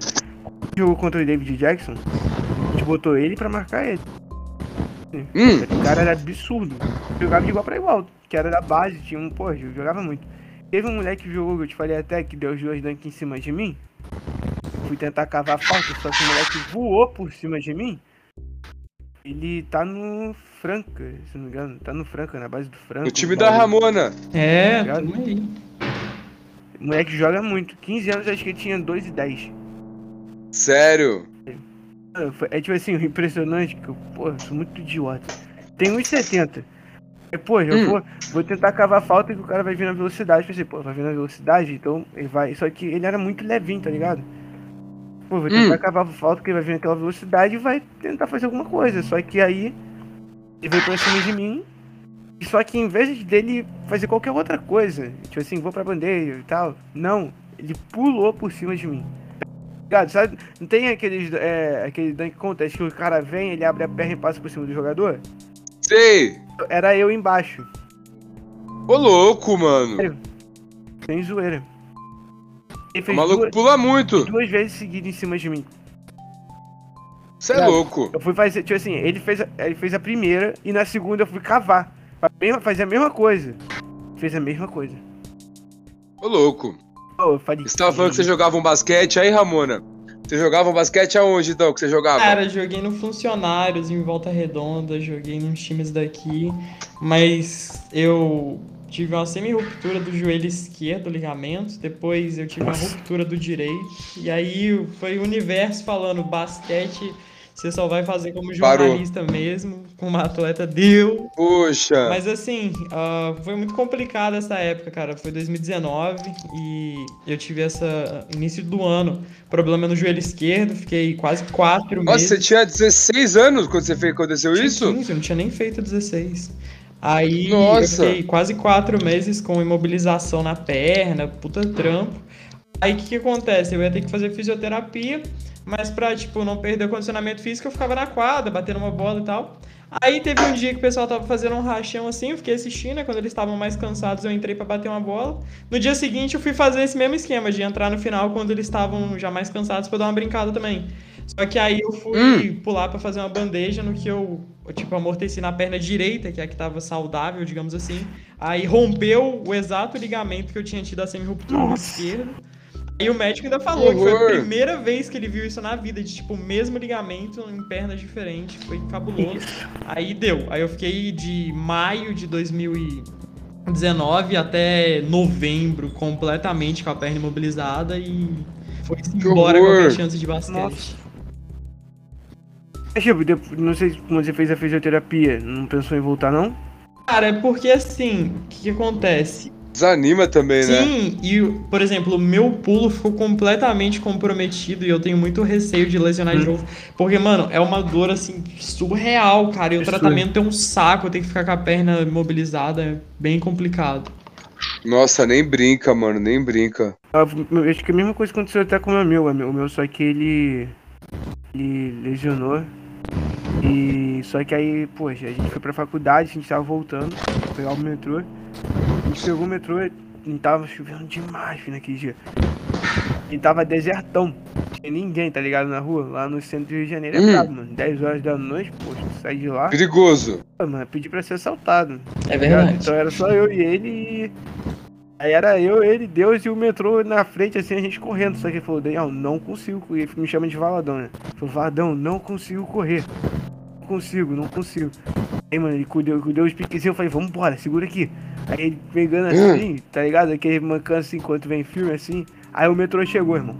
Jogou contra o David Jackson. A gente botou ele pra marcar ele. Hum, O cara era absurdo. Jogava de igual pra igual. Que era da base, tinha um. Pô, jogava muito. Teve um moleque que jogou, que eu te falei até, que deu os dois dunks em cima de mim. Fui tentar cavar a falta, só que o moleque voou por cima de mim. Ele tá no Franca, se não me engano. Tá no Franca, na base do Franca. o time da Ramona. É, tamo aí. O moleque joga muito. 15 anos, acho que ele tinha 2 e 10. Sério. Mano, foi- É tipo assim, impressionante que eu, eu sou muito idiota. Tem 1,70. Pô, eu Hum. vou, vou tentar cavar a falta que o cara vai vir na velocidade. Pensei, pô, vai vir na velocidade, então ele vai. Só que ele era muito levinho, tá ligado? Pô, vou tentar Hum. cavar a falta que ele vai vir naquela velocidade e vai tentar fazer alguma coisa. Só que aí ele veio pra cima de mim. e Só que em vez dele fazer qualquer outra coisa, tipo assim, vou pra bandeira e tal, não, ele pulou por cima de mim. Ligado, sabe? Não tem aqueles, é, aquele dunk contest que o cara vem, ele abre a perna e passa por cima do jogador? Sei. Era eu embaixo, Ô louco, mano. sem zoeira. Ele O fez maluco duas, pula muito. duas vezes seguidas em cima de mim. Você é louco. Eu fui fazer, tipo assim, ele fez, a, ele fez a primeira e na segunda eu fui cavar. Fazer a mesma coisa. Fez a mesma coisa. Ô louco. Eu falei. Você tava falando que você jogava um basquete aí, Ramona? Você jogava basquete aonde, então, que você jogava? Cara, joguei no Funcionários, em Volta Redonda, joguei nos times daqui, mas eu tive uma semi-ruptura do joelho esquerdo, ligamento, depois eu tive uma ruptura do direito, e aí foi o universo falando, basquete, Você só vai fazer como Parou. jornalista mesmo, como atleta deu. Puxa. Mas assim, ah, foi muito complicado essa época, cara. Foi 2019 e eu tive essa início do ano, problema no joelho esquerdo, fiquei quase quatro Nossa, meses. você tinha 16 anos quando você fez, aconteceu Tinha isso? 15, eu não tinha nem feito 16. Aí Nossa. eu fiquei quase quatro meses com imobilização na perna, puta trampo. Aí o que, que acontece? Eu ia ter que fazer fisioterapia, mas pra, tipo, não perder o condicionamento físico, eu ficava na quadra, batendo uma bola e tal. Aí teve um dia que o pessoal tava fazendo um rachão assim, eu fiquei assistindo, né? quando eles estavam mais cansados eu entrei pra bater uma bola. No dia seguinte eu fui fazer esse mesmo esquema de entrar no final quando eles estavam já mais cansados pra dar uma brincada também. Só que aí eu fui pular pra fazer uma bandeja no que eu, tipo, amorteci na perna direita, que é a que tava saudável, digamos assim. Aí rompeu o exato ligamento que eu tinha tido a semi-ruptura esquerdo. E o médico ainda falou que foi a primeira vez que ele viu isso na vida, de tipo, o mesmo ligamento em pernas diferentes. Foi cabuloso. Aí deu. Aí eu fiquei de maio de 2019 até novembro completamente com a perna imobilizada e foi embora horror. qualquer chance de basquete. Nossa. Mas, tipo, não sei quando você fez a fisioterapia, não pensou em voltar, não? Cara, é porque assim, o que, que acontece? Desanima também, né? Sim, e, por exemplo, o meu pulo ficou completamente comprometido e eu tenho muito receio de lesionar de Hum. novo. Porque, mano, é uma dor, assim, surreal, cara. E o Absurdo. tratamento é um saco, eu tenho que ficar com a perna imobilizada, é bem complicado. Nossa, nem brinca, mano, nem brinca. Ah, eu Acho que a mesma coisa aconteceu até com o meu, o meu, o meu só que ele. Ele lesionou. E só que aí, poxa, a gente foi pra faculdade, a gente tava voltando, pra pegar o metrô. Gente pegou o metrô e tava chovendo demais naquele dia. E tava desertão. Não tinha ninguém, tá ligado? Na rua, lá no centro do Rio de Janeiro é Hum. brabo, mano. 10 horas da noite, poxa, saí de lá, Perigoso. pô, mano, pedi pra ser assaltado. É ligado? Então era só eu e ele e. Aí era eu, ele, Deus e o metrô na frente, assim, a gente correndo. Só que ele falou, Daniel, não consigo correr. Ele me chama de Valadão, né? Ele falou, Valadão, não consigo correr. Não consigo, não consigo. Aí, mano, ele cuidou, cuidou os piquezinhos, eu falei, vambora, segura aqui. Aí ele pegando assim, tá ligado? Aquele mancando assim, enquanto vem filme assim. Aí o metrô chegou, irmão.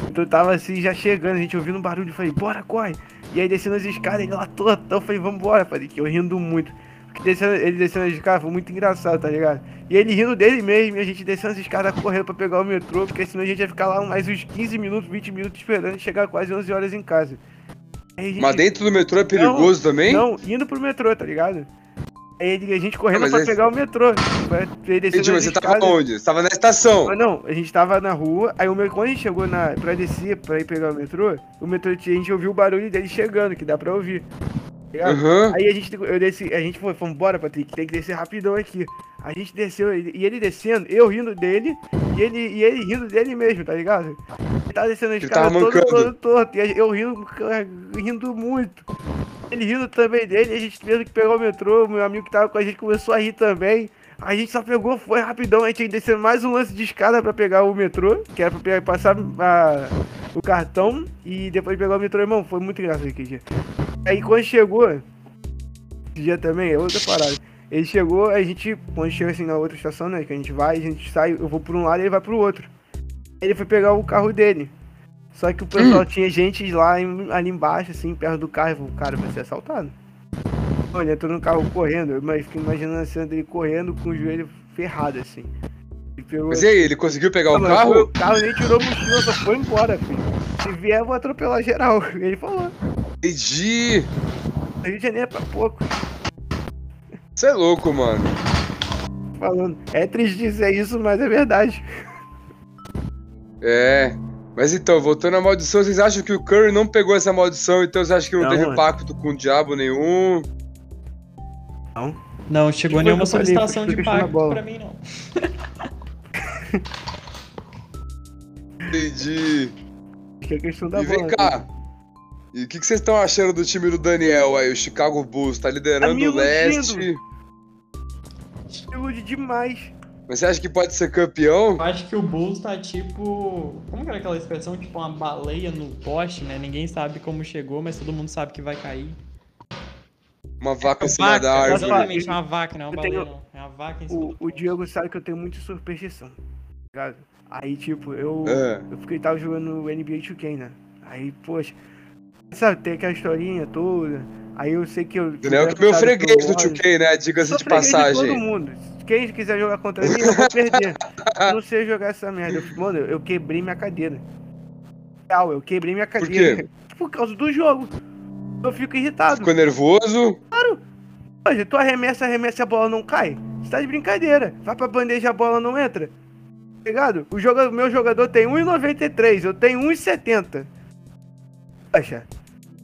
O metrô tava assim, já chegando, a gente ouvindo um barulho, falei, bora, corre. E aí descendo as escadas, ele lá todo, eu falei, vambora, falei, que eu rindo muito. Porque descendo, ele descendo as escadas foi muito engraçado, tá ligado? E ele rindo dele mesmo, e a gente descendo as escadas correndo pra pegar o metrô, porque senão a gente ia ficar lá mais uns 15 minutos, 20 minutos esperando chegar quase 11 horas em casa. Gente- Mas dentro do metrô é perigoso também? Não, indo pro metrô, tá ligado? Aí a gente correndo mas pra aí- pegar o metrô. Entendi, mas as você tava onde? Você tava na estação. Ah, não, a gente tava na rua, aí o meu, quando a gente chegou na, pra descer, pra ir pegar o metrô, o metrô, a gente ouviu o barulho dele chegando, que dá pra ouvir. tá? Aham. Aí a gente, eu desci, a gente foi, fomos, bora, Patrick, tem que descer rapidão aqui. A gente desceu, e ele descendo, eu rindo dele, e ele, e ele rindo dele mesmo, tá ligado? Ele tava descendo a escada todo, todo torto, e eu rindo, rindo muito. Ele rindo também dele, a gente teve que pegar o metrô, meu amigo que tava com a gente começou a rir também. A gente só pegou, foi rapidão, a gente descer mais um lance de escada pra pegar o metrô, que era pra pegar, passar a- o cartão e depois pegar o metrô, irmão. Foi muito engraçado aquele dia. Aí quando chegou, esse dia também, é outra parada. Ele chegou, a gente, quando chega assim na outra estação, né, que a gente vai, a gente sai, eu vou por um lado e ele vai pro outro. Ele foi pegar o carro dele. Só que o pessoal tinha gente lá ali embaixo, assim, perto do carro, e falou, cara, vai ser assaltado. Mano, ele entrou no carro correndo, eu mas fico imaginando a cena dele correndo com o joelho ferrado, assim. Pegou, Mas e aí, ele conseguiu pegar o foi- carro? O carro nem tirou a mochila, só foi embora, filho. Se vier, eu vou atropelar geral. *laughs* Ele falou. Entendi. Rio de Janeiro é pra pouco. Você é louco, mano. Falando. É triste dizer isso, mas é verdade. É. Mas então, voltando à maldição, vocês acham que o Curry não pegou essa maldição, então vocês acham que não, Não, teve mano. pacto com o diabo nenhum? Não, chegou Foi nenhuma o que eu falei, solicitação de pacto bola. pra mim, não. *laughs* Entendi. Acho que é questão da E vem bola. cá. E o que, que vocês estão achando do time do Daniel aí, o Chicago Bulls? Tá liderando Amigo o leste. lindo. Ilude demais. Mas você acha que pode ser campeão? Eu acho que o Bulls tá tipo. Como que era aquela expressão? Tipo uma baleia no poste, né? Ninguém sabe como chegou, mas todo mundo sabe que vai cair. Uma vaca em cima Vaca, da árvore. Exatamente, uma vaca, não é uma baleia, tenho- não. É uma vaca em cima O, do o. Diego sabe que eu tenho muita superstição. tá Ligado? Aí, tipo, eu. É. Eu fiquei tava jogando NBA 2K, né? Aí, poxa. Sabe, tem aquela historinha toda. Aí eu sei que eu. Daniel que é meu freguês do 2K, né? Diga-se de passagem. De todo mundo. Quem quiser jogar contra mim, eu vou perder. eu não sei jogar essa merda. Eu, mano, eu quebrei minha cadeira. Real, eu quebrei minha cadeira. Por, quê? *laughs* Por causa do jogo. Eu fico irritado. Ficou nervoso? Claro. Hoje, tu arremessa, arremessa a bola não cai. Você tá de brincadeira. Vai pra bandeja, a bola não entra. Tá ligado? O jogador, meu jogador tem 1,93, eu tenho 1,70. Poxa,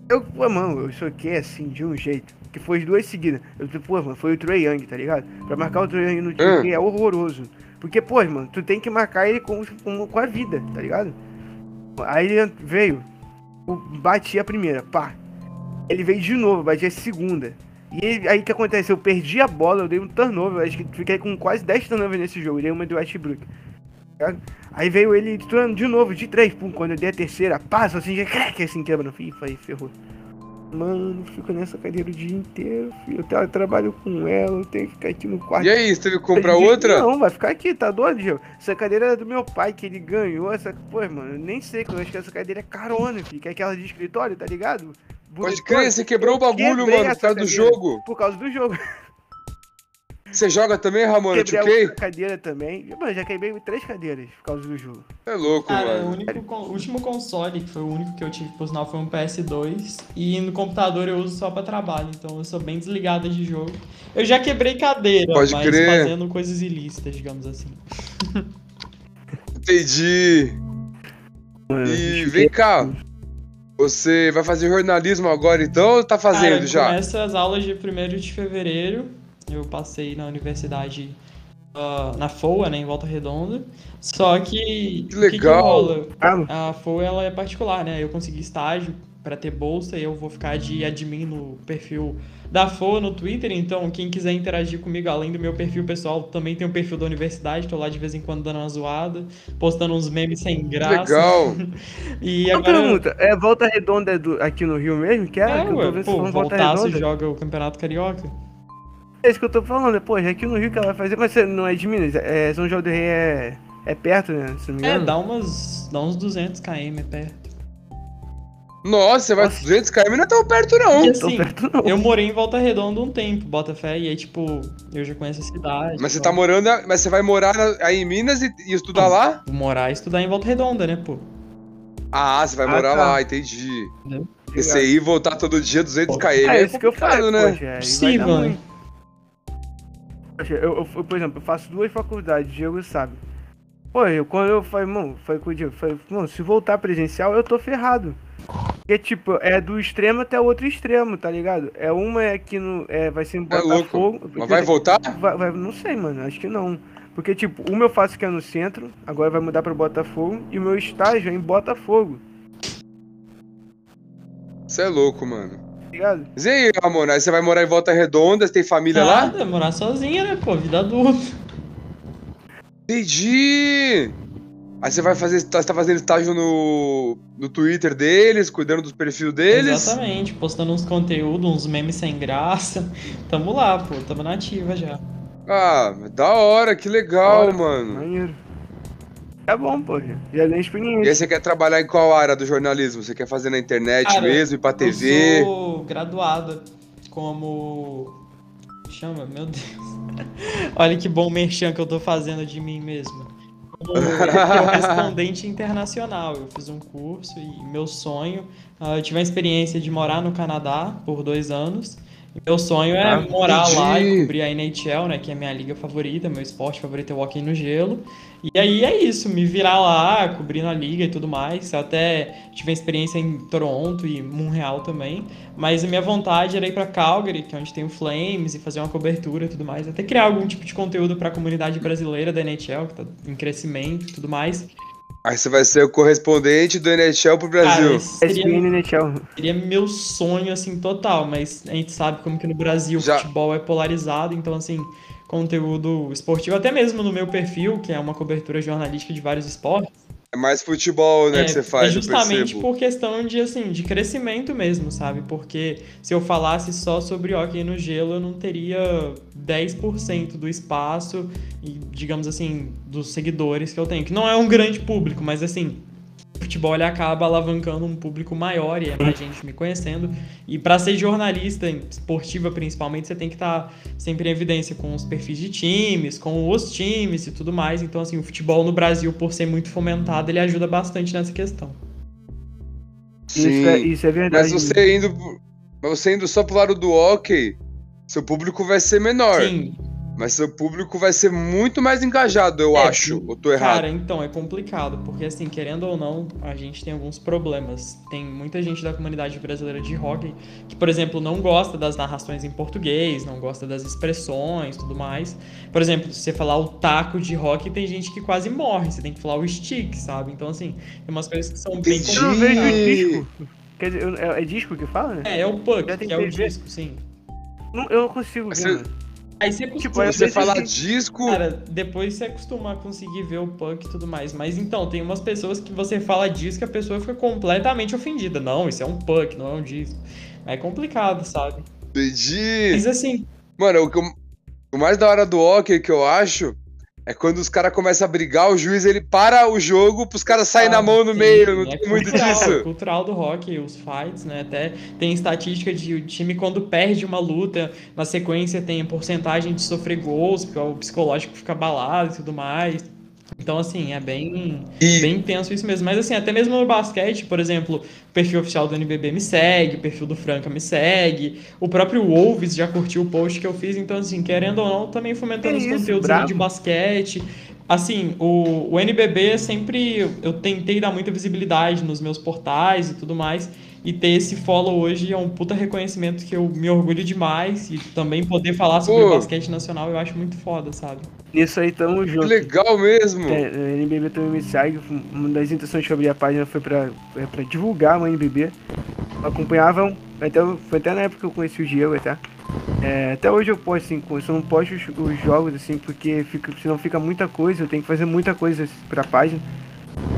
eu, pô, mano, eu soquei assim de um jeito. Que foi duas seguidas. Eu, pô, mano, foi o Trey Young, tá ligado? Pra marcar o Trey Young no time é horroroso. Porque, pô, mano, tu tem que marcar ele com, com, com a vida, tá ligado? Aí ele veio, bati a primeira, pá. Ele veio de novo, bati a segunda. E aí o que acontece? Eu perdi a bola, eu dei um turnover, acho que fiquei com quase 10 turnovers nesse jogo, dei uma do Westbrook. Aí veio ele de novo, de 3, pum, quando eu dei a terceira, passa assim, já crack, assim, quebra no FIFA, aí ferrou. Mano, fico nessa cadeira o dia inteiro, filho. Eu trabalho com ela, eu tenho que ficar aqui no quarto. E aí, você teve que comprar outra? Não, vai ficar aqui, tá doido, Gil? Essa cadeira é do meu pai, que ele ganhou. Essa... Pô, mano, eu nem sei, eu acho que essa cadeira é carona, filho. Que é aquela de escritório, tá ligado? Pode crer, você quebrou o bagulho, mano, por causa do jogo. Por causa do jogo. Você joga também, Ramon, Quebrei a cadeira também. Mano, já quebrei três cadeiras por causa do jogo. É louco, Cara, mano. O, único, o último console, que foi o único que eu tive, por sinal, foi um PS2. E no computador eu uso só pra trabalho, então eu sou bem desligada de jogo. Eu já quebrei cadeira, Pode mas crer. fazendo coisas ilícitas, digamos assim. Entendi. Mano, E vem cá. Você vai fazer jornalismo agora então ou tá fazendo Cara, já? Começa as aulas de 1 de fevereiro. Eu passei na universidade uh, na FOA, né, em Volta Redonda. Só que. Que o que que legal. rola? A FOA ela é particular, né? Eu consegui estágio para ter bolsa e eu vou ficar de admin no perfil da FOA no Twitter. Então, quem quiser interagir comigo, além do meu perfil pessoal, também tem o perfil da universidade. Tô lá de vez em quando dando uma zoada, postando uns memes sem graça. Legal. *laughs* E Uma agora. pergunta, é Volta Redonda é do- aqui no Rio mesmo? Que é? É, que eu tô vendo pô, Volta Redonda. joga o Campeonato Carioca. É isso que eu tô falando, pô, é aqui no Rio que ela vai fazer, mas você não é de Minas, é São João do Rei é, é perto, né? Se não me É, engano. dá, umas, dá uns 200 km é perto. Nossa, você vai Nossa. 200 km não é tão perto não. E Tão assim, perto não. eu morei em Volta Redonda um tempo, Botafé, e aí, tipo, eu já conheço a cidade. Mas você tá morando, mas você vai morar aí em Minas e, e estudar lá? Vou morar e estudar em Volta Redonda, né, pô? Ah, você vai Ah, morar tá. lá, entendi. Entendeu? Esse aí voltar todo dia 200 km É é, isso que eu falo, né? poxa, aí vai dar eu, eu- eu, por exemplo, eu faço duas faculdades, o Diego sabe. Pô, eu, quando eu falei, mano, falei com o Diego, falei, mano, se voltar presencial, eu tô ferrado. Porque, tipo, é do extremo até o outro extremo, tá ligado? É uma é aqui no. É, vai ser em É. Botafogo. Mas porque- vai voltar? Vai- vai- não sei, mano, acho que não. Porque, tipo, o meu faço que é no centro, agora vai mudar pra Botafogo, e o meu estágio é em Botafogo, Você é louco, mano. Ligado? Mas e aí, Ramon? Aí você vai morar em Volta Redonda, você tem família lá? Nada, morar sozinha, né, pô? Vida adulta. Entendi! Aí você vai fazer, tá- você tá fazendo estágio no, no Twitter deles, cuidando dos perfis deles. Exatamente, postando uns conteúdos, uns memes sem graça. *laughs* Tamo lá, pô, tamo na ativa já. Ah, da hora, que legal, Hora. mano. Maneiro. É bom, pô, já já ganhei E experiência. aí você quer trabalhar em qual área do jornalismo? Você quer fazer na internet Cara, mesmo, ir pra TV? Eu sou graduada como. Chama, meu Deus. *laughs* Olha que bom merchan que eu tô fazendo de mim mesmo. Como *laughs* correspondente internacional. Eu fiz um curso e meu sonho. ah, eu tive a experiência de morar no Canadá por dois anos. Meu sonho é Ah, morar lá e entendi. cobrir a NHL, né? Que é a minha liga favorita, meu esporte favorito é o hockey no gelo. E aí é isso, me virar lá, cobrindo a liga e tudo mais. Eu até tive a experiência em Toronto e Montreal também. Mas a minha vontade era ir pra Calgary, que é onde tem o Flames, e fazer uma cobertura e tudo mais. Até criar algum tipo de conteúdo pra comunidade brasileira da NHL, que tá em crescimento e tudo mais. Aí você vai ser o correspondente do NHL pro Brasil. Cara, esse seria, NHL. seria meu sonho, assim, total. Mas a gente sabe como que no Brasil Já- o futebol é polarizado, então, assim, conteúdo esportivo, até mesmo no meu perfil, que é uma cobertura jornalística de vários esportes. É mais futebol, né, É, que você faz, justamente por questão de, assim, de crescimento mesmo, sabe? Porque se eu falasse só sobre hockey no gelo, eu não teria 10% do espaço e, digamos assim, dos seguidores que eu tenho. Que não é um grande público, mas assim, o futebol ele acaba alavancando um público maior e é mais gente me conhecendo. E para ser jornalista esportiva principalmente, você tem que estar tá sempre em evidência com os perfis de times, com os times e tudo mais. Então assim, o futebol no Brasil, por ser muito fomentado, ele ajuda bastante nessa questão. Sim, isso é, isso é verdade. Mas você indo, você indo só pro lado do hockey, seu público vai ser menor. Sim. Mas seu público vai ser muito mais engajado, eu é, acho. Ou tô errado? Cara, então, é complicado, porque assim, querendo ou não, a gente tem alguns problemas. Tem muita gente da comunidade brasileira de hockey que, por exemplo, não gosta das narrações em português, não gosta das expressões tudo mais. Por exemplo, se você falar o taco de hockey, tem gente que quase morre. Você tem que falar o stick, sabe? Então, assim, tem umas coisas que são bem complicadas. Eu não vejo disco. Quer dizer, é, é disco que fala, né? É, é o puck, que é o disco, sim. Não, eu não consigo ver. Você... Aí você costuma, tipo, você falar disco. Cara, depois você acostuma a conseguir ver o punk e tudo mais. Mas então, tem umas pessoas que você fala disco e a pessoa fica completamente ofendida. Não, isso é um punk, não é um disco. É complicado, sabe? Entendi. Mas assim. Mano, o, que eu, o mais da hora do hockey que eu acho é quando os caras começam a brigar, o juiz ele para o jogo pros caras saírem ah, na mão no sim, meio. Não é tem muito disso. É cultural do rock, os fights, né? Até tem estatística de o time quando perde uma luta, na sequência tem porcentagem de sofrer gols, porque o psicológico fica abalado e tudo mais. Então, assim, é bem, e... bem intenso isso mesmo. Mas, assim, até mesmo no basquete, por exemplo, o perfil oficial do NBB me segue, o perfil do Franca me segue, o próprio Wolves já curtiu o post que eu fiz. Então, assim, querendo ou não, também fomentando os conteúdos de basquete. Assim, o, o NBB sempre eu tentei dar muita visibilidade nos meus portais e tudo mais. E ter esse follow hoje é um puta reconhecimento que eu me orgulho demais. E também poder falar sobre Pô. o basquete nacional eu acho muito foda, sabe? Isso aí, tamo junto. Que legal mesmo! É, o NBB também me segue. Uma das intenções que eu abri a página foi pra, é, pra divulgar o NBB. Acompanhavam, até, foi até na época que eu conheci o Diego, até. É, até hoje eu posto assim, eu não posto os, os, jogos assim, porque fica, senão fica muita coisa, eu tenho que fazer muita coisa pra página.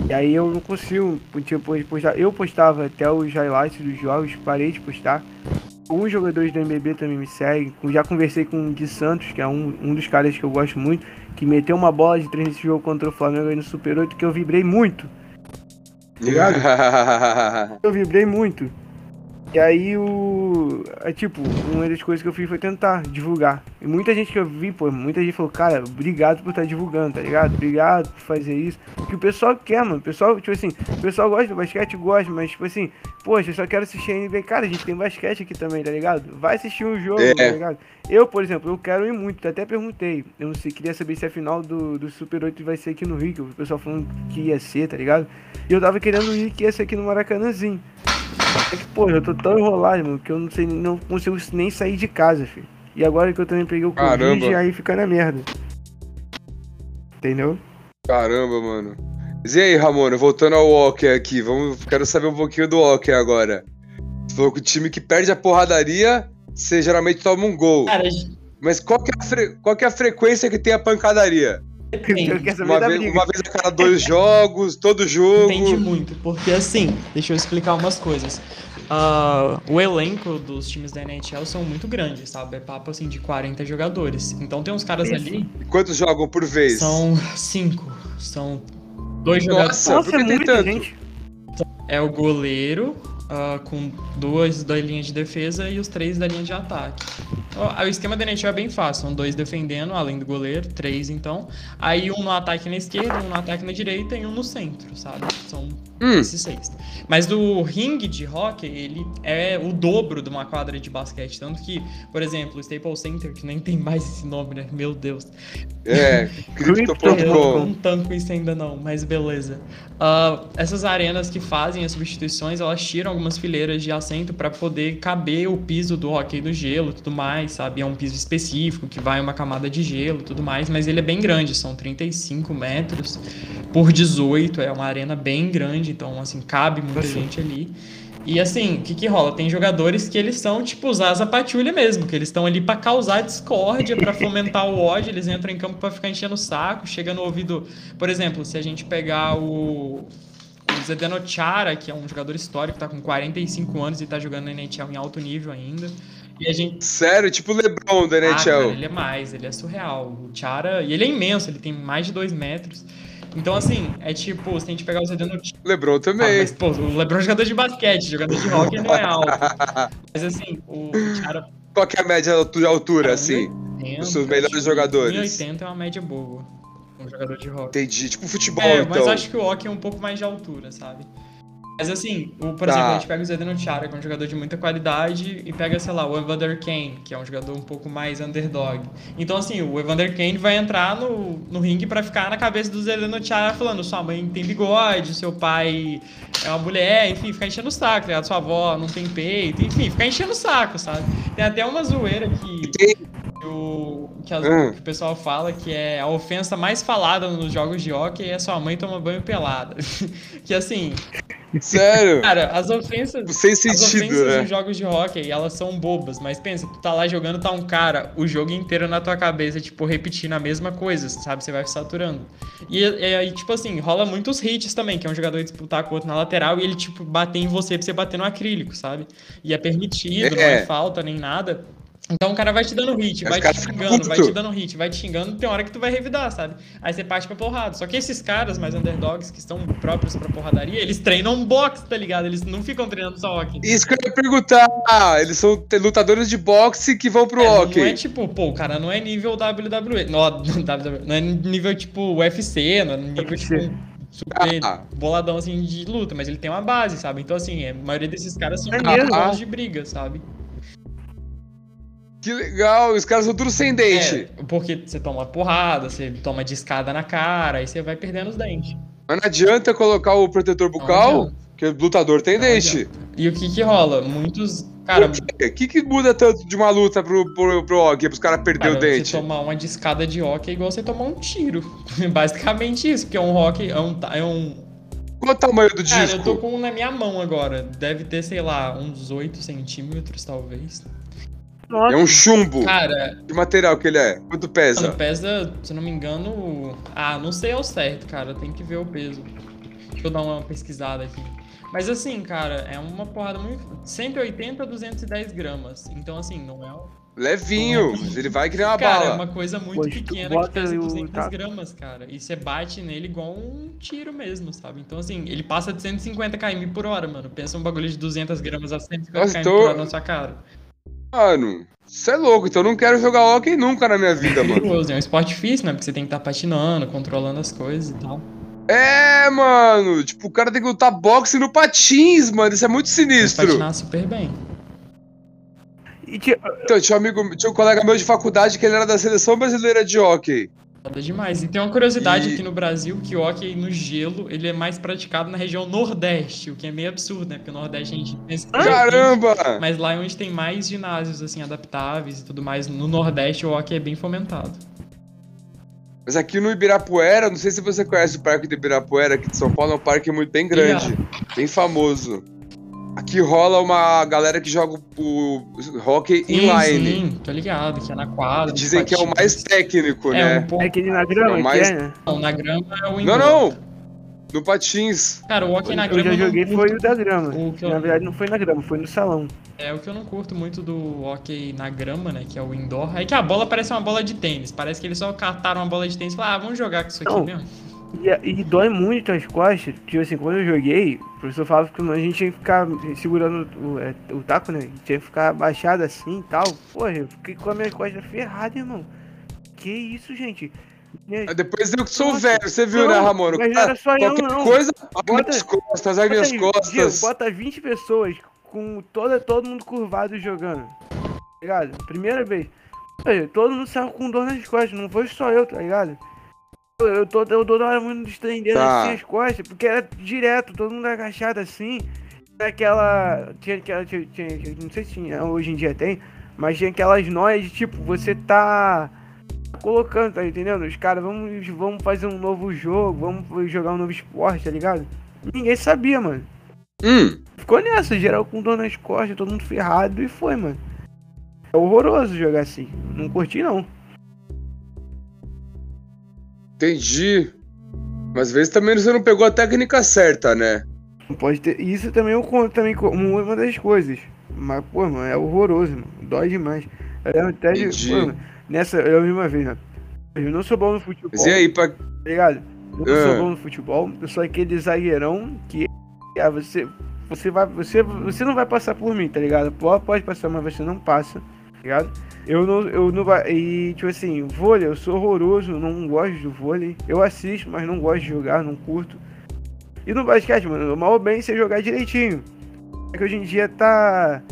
E aí eu não consigo, tipo, postar. Eu postava até os highlights dos jogos, parei de postar. Alguns jogadores do MBB também me seguem. Já conversei com o Di Santos, que é um, um dos caras que eu gosto muito, que meteu uma bola de três nesse jogo contra o Flamengo aí no Super 8, que eu vibrei muito. Ligado? eu vibrei muito. E aí o. É, tipo, uma das coisas que eu fiz foi tentar divulgar. E muita gente que eu vi, pô, muita gente falou, cara, obrigado por estar tá divulgando, tá ligado? Obrigado por fazer isso. Que o pessoal quer, mano. O pessoal, tipo assim, o pessoal gosta do basquete, gosta, mas tipo assim, poxa, eu só quero assistir a NBA. Cara, a gente tem basquete aqui também, tá ligado? Vai assistir um jogo, é. tá ligado? Eu, por exemplo, eu quero ir muito, até perguntei. Eu não sei, queria saber se a final do, do Super 8 vai ser aqui no Rio, que o pessoal falando que ia ser, tá ligado? E eu tava querendo ir que ia ser aqui no Maracanãzinho. É que, pô, eu tô tão enrolado, mano, que eu não sei, não consigo nem sair de casa, filho. E agora que eu também peguei o Caramba. Covid, aí fica na merda. Entendeu? Caramba, mano. Mas e aí, Ramona, voltando ao hockey aqui, vamos, quero saber um pouquinho do hockey agora. Você falou que o time que perde a porradaria, você geralmente toma um gol. Cara, Mas qual que, é a fre... qual que é a frequência que tem a pancadaria? Uma vez, uma vez, a cada dois jogos, todo jogo. Depende muito, porque assim, deixa eu explicar umas coisas. Uh, o elenco dos times da NHL são muito grandes, sabe? É papo assim de 40 jogadores. Então tem uns caras ali. E quantos jogam por vez? São cinco. São dois Nossa, jogadores. Nossa, é muita gente. É o goleiro, uh, com duas da linha de defesa e os três da linha de ataque. O, esquema da NHL é bem fácil, são dois defendendo, além do goleiro, três então. Aí um no ataque na esquerda, um no ataque na direita e um no centro, sabe? São hum. esses seis. Mas do ringue de hockey, ele é o dobro de uma quadra de basquete. Tanto que, por exemplo, o Staples Center, que nem tem mais esse nome, né? Meu Deus. É, *laughs* Crypto.com. Eu não tanco isso ainda não, mas beleza. Uh, essas arenas que fazem as substituições, elas tiram algumas fileiras de assento para poder caber o piso do hockey do gelo e tudo mais, sabe? É um piso específico que vai uma camada de gelo e tudo mais, mas ele é bem grande, são 35 metros por 18, é uma arena bem grande, então assim, cabe muita gente ali. E assim, o que que rola? Tem jogadores que eles são tipo os asa patulha mesmo, que eles estão ali para causar discórdia, para fomentar o ódio, eles entram em campo para ficar enchendo o saco, chega no ouvido, por exemplo, se a gente pegar o o Zdeno Chara, que é um jogador histórico, tá com 45 anos e tá jogando na NHL em alto nível ainda. E a gente... Sério? Tipo o LeBron da NHL. Ah, cara, ele é mais, ele é surreal. O Chara, e ele é imenso, ele tem mais de 2 metros. Então, assim, é tipo, se a gente pegar o CD no time. *laughs* Lebron Ah, também. mas, pô, o Lebron é jogador de basquete, jogador de hockey não é *laughs* alto. Mas assim, o Tiara Qual que é a média de altura, assim? Os seus melhores jogadores. 1,80 é uma média boa. Um jogador de hockey. Entendi. Tipo futebol, É, então. mas acho que o hockey é um pouco mais de altura, sabe? Mas assim, o, por Tá. exemplo, a gente pega o Zdeno Chara, que é um jogador de muita qualidade, e pega, sei lá, o Evander Kane, que é um jogador um pouco mais underdog. Então, assim, o Evander Kane vai entrar no, no ringue pra ficar na cabeça do Zdeno Chara falando sua mãe tem bigode, seu pai é uma mulher, enfim, ficar enchendo o saco, tá ligado? Sua avó não tem peito, enfim, ficar enchendo o saco, sabe? Tem até uma zoeira que o, que, as- Hum. que o pessoal fala que é a ofensa mais falada nos jogos de hockey é sua mãe toma banho pelada. *laughs* que assim, Sério? *laughs* cara, as ofensas. Sem As sentido, ofensas né? nos jogos de hockey, elas são bobas, mas pensa, tu tá lá jogando, tá um cara o jogo inteiro na tua cabeça, tipo, repetindo a mesma coisa, sabe? Você vai se saturando. E aí, tipo assim, rola muitos hits também, que é um jogador disputar com o outro na lateral e ele, tipo, bater em você pra você bater no acrílico, sabe? E é permitido, não É. é falta nem nada. Então o cara vai te dando hit, vai te xingando, vai te dando hit, vai te xingando, tem hora que tu vai revidar, sabe? Aí você parte pra porrada. Só que esses caras mais underdogs, que estão próprios pra porradaria, eles treinam boxe, tá ligado? Eles não ficam treinando só hockey. Isso que eu ia perguntar. Ah, eles são lutadores de boxe que vão pro É, não- hockey. Não é tipo, pô, o cara não é nível WWE. Não, *laughs* WWE, não é nível tipo UFC, não é nível tipo super Ah. boladão assim de luta, mas ele tem uma base, sabe? Então assim, a maioria desses caras são É mesmo? bons de briga, sabe? Que legal, os caras são tudo sem dente. É, porque você toma porrada, você toma discada na cara, aí você vai perdendo os dentes. Mas não adianta colocar o protetor bucal, que o lutador tem Não dente. adianta. E o que que rola? Muitos. Cara, O que, que que muda tanto de uma luta pro, pro, pro hockey, pros caras perder cara, o dente? você tomar uma discada de hockey é igual você tomar um tiro. *laughs* Basicamente isso, porque é um hockey, é um, é um Qual o tamanho do Cara, disco? eu tô com um na minha mão agora. Deve ter, sei lá, uns 8 centímetros, talvez. Nossa, É um chumbo. Cara, Que material que ele é? Quanto pesa? mano, pesa, se não me engano. Ah, não sei ao certo, cara. Tem que ver o peso. Deixa eu dar uma pesquisada aqui. Mas assim, cara, é uma porrada muito. 180 a 210 gramas. Então, assim, não é. um- Levinho, mas ele vai criar uma Cara, é bala. uma coisa muito pequena que pesa o 200 taco. gramas, cara. E você bate nele igual um tiro mesmo, sabe? Então, assim, ele passa de 150 km por hora, mano. Pensa um bagulho de 200 gramas a 150 Nossa, km tô- por hora na sua cara. Mano, você é louco, então eu não quero jogar hockey nunca na minha vida, mano. perigoso. É um esporte difícil, né? Porque você tem que estar patinando, controlando as coisas e tal. É, mano, tipo, o cara tem que lutar boxe no patins, mano, isso é muito Tem que sinistro. patinar super bem. e Então, tinha um amigo, tinha um colega meu de faculdade que ele era da seleção brasileira de hockey. Foda demais. E tem uma curiosidade E- aqui no Brasil, que o hockey no gelo, ele é mais praticado na região Nordeste, o que é meio absurdo, né? Porque o Nordeste a gente pensa Caramba! Mas lá é onde tem mais ginásios, assim, adaptáveis e tudo mais. No Nordeste, o hockey é bem fomentado. Mas aqui no Ibirapuera, não sei se você conhece o Parque do Ibirapuera aqui de São Paulo, é um parque muito bem grande, bem famoso. Aqui rola uma galera que joga o hockey inline. Sim, tô ligado, que é na quadra. Dizem que é o mais técnico, É, né? um pouco. é aquele na grama, Não, mas- que é, né? Não, na grama é o Não, indoor. não! No patins. Cara, o hockey na grama já eu não joguei curto foi o da grama. O que eu- Na verdade não foi na grama, foi no salão. É o que eu não curto muito do hockey na grama, né? Que é o indoor. É que a bola parece uma bola de tênis. Parece que eles só cataram uma bola de tênis e falaram, ah, vamos jogar com isso aqui Não. mesmo. E, e dói muito as costas. Tipo assim, quando eu joguei, o professor falava que a gente tinha que ficar segurando o, é, o taco, né? Tinha que ficar abaixado assim e tal. Porra, eu fiquei com a minha costa ferrada, irmão. Que isso, gente? Né? Depois eu que sou Nossa, velho, você viu, não, né, Ramon? mas não Cara, era só eu, não. coisa, olha Bota- minhas costas, olha minhas Bota aí, Diego, costas. bota 20 pessoas com toda, todo mundo curvado jogando. Tá ligado? Primeira vez. Todo mundo saiu com dor nas costas, não foi só eu, tá ligado? Eu, eu tô eu toda hora muito estendendo Tá. assim as costas, porque era direto, todo mundo agachado assim. Aquela. Tinha aquela. Tinha, tinha- não sei se tinha, hoje em dia tem, mas tinha aquelas noias de tipo, você tá colocando, tá entendendo? Os caras, vamos, vamos fazer um novo jogo, vamos jogar um novo esporte, tá ligado? Ninguém sabia, mano. Hum, Ficou nessa, geral com dor nas costas, todo mundo ferrado e foi, mano. É horroroso jogar assim. Não curti não. Entendi. Mas às vezes também você não pegou a técnica certa, né? Não pode ter. Isso também eu conto também como uma das coisas. Mas, pô, mano, é horroroso, mano. Dói demais. Eu lembro até de. Pô, mano, nessa, eu vi uma vez, mano. Eu não sou bom no futebol. Mas e aí, pra... Tá ligado? não sou Ah. bom no futebol, eu sou aquele zagueirão que ah, você, você, vai, você, você não vai passar por mim, tá ligado? Pode, pode passar, mas você não passa, ligado? Eu não, eu não vai. E, tipo assim, vôlei, eu sou horroroso, não gosto de vôlei. Eu assisto, mas não gosto de jogar, não curto. E no basquete, mano, o mal bem é você jogar direitinho. É que hoje em dia tá.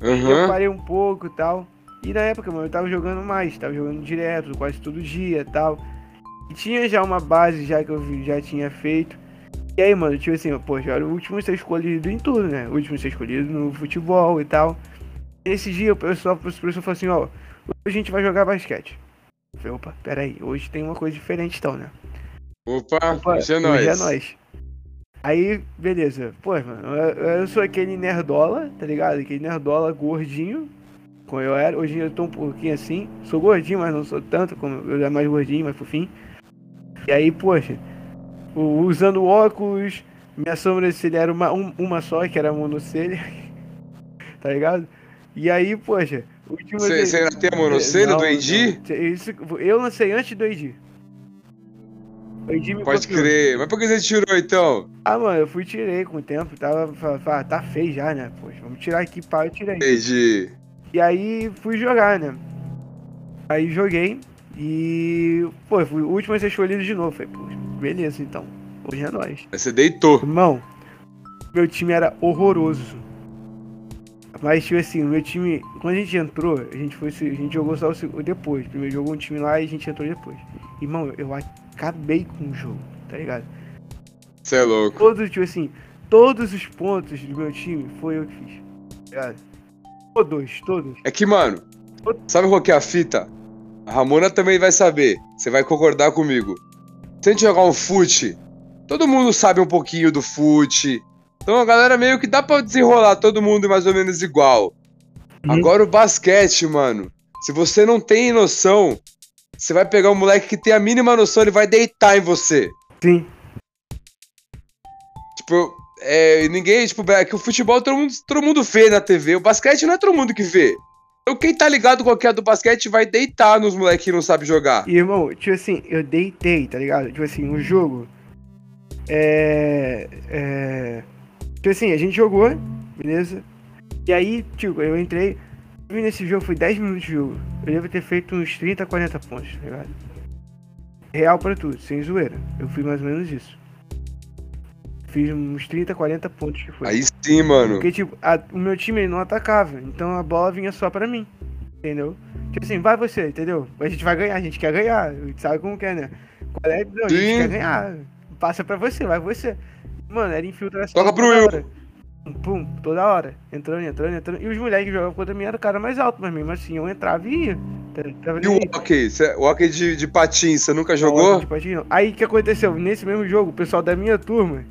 Eu Aham. parei um pouco e tal. E na época, mano, eu tava jogando mais, tava jogando direto, quase todo dia e tal. E tinha já uma base já que eu já tinha feito. E aí, mano, tipo assim, pô, já era o último a ser escolhido em tudo, né? O último a ser escolhido no futebol e tal. Nesse dia, o pessoal, o professor falou assim, ó, hoje a gente vai jogar basquete. Eu falei, opa, peraí, hoje tem uma coisa diferente então, né? Opa, Opa, hoje é hoje nóis. é nóis. Aí, beleza. Pô, mano, eu, eu sou aquele nerdola, tá ligado? Aquele nerdola gordinho, como eu era. Hoje eu tô um pouquinho assim. Sou gordinho, mas não sou tanto, como eu era mais gordinho, mais fofinho. E aí, poxa, usando óculos, minha sobrancelha era uma, um- uma só, que era a monocelha. *laughs* tá ligado? E aí, poxa, o último. Você você ainda tem a monocelha do. Isso, eu lancei antes do me Pode copiou. crer. Mas por que você tirou então? Ah, mano, eu fui tirei com o tempo, tava, tá feio já, né? Poxa, vamos tirar aqui, pá, eu tirei. AD. E aí fui jogar, né? Aí joguei e, pô, fui o último a ser escolhido de novo. Falei, poxa, beleza então, hoje é nóis. Aí você deitou. Irmão, meu time era horroroso. Mas, tipo assim, o meu time, quando a gente entrou, a gente foi, a gente jogou só o depois. Primeiro jogou um time lá e a gente entrou depois. Irmão, eu acabei com o jogo, tá ligado? Você é louco. todos, tipo assim, todos os pontos do meu time foi eu que fiz. tá ligado? Todos, todos. É que, mano, sabe qual que é a fita? A Ramona também vai saber. Você vai concordar comigo. Se a gente jogar um fute, todo mundo sabe um pouquinho do fute. Então a galera meio que dá pra desenrolar todo mundo mais ou menos igual. Uhum. Agora o basquete, mano. Se você não tem noção, você vai pegar um moleque que tem a mínima noção, ele vai deitar em você. Sim. Tipo, é, ninguém, tipo, é que o futebol todo mundo, todo mundo vê na TV. O basquete não é todo mundo que vê. Então quem tá ligado que é do basquete vai deitar nos moleques que não sabe jogar. E, irmão, tipo assim, eu deitei, tá ligado? Tipo assim, o jogo. É. É. Tipo assim, a gente jogou, beleza? E aí, tipo, eu entrei. Nesse jogo, foi 10 minutos de jogo. Eu devo ter feito uns 30, 40 pontos, tá ligado? Real pra tudo, sem zoeira. Eu fiz mais ou menos isso. Fiz uns 30, 40 pontos que foi. Aí sim, mano. Porque, tipo, a- o meu time não atacava, então a bola vinha só pra mim, entendeu? Tipo assim, vai você, entendeu? A gente vai ganhar, a gente quer ganhar, a gente sabe como que é, né? Qual é? Não, a gente quer ganhar, passa pra você, vai você. Mano, era infiltração Toca pro Will. hora. Pum, pum, toda hora, entrando, entrando, entrando. E os moleques que jogavam contra mim eram o cara mais alto, mas mesmo assim eu entrava e ia. tá- Tava E o hockey? Cê- O hockey de, de patins, você nunca Não, jogou? tipo assim, não. Aí o que aconteceu? Nesse mesmo jogo, o pessoal da minha turma,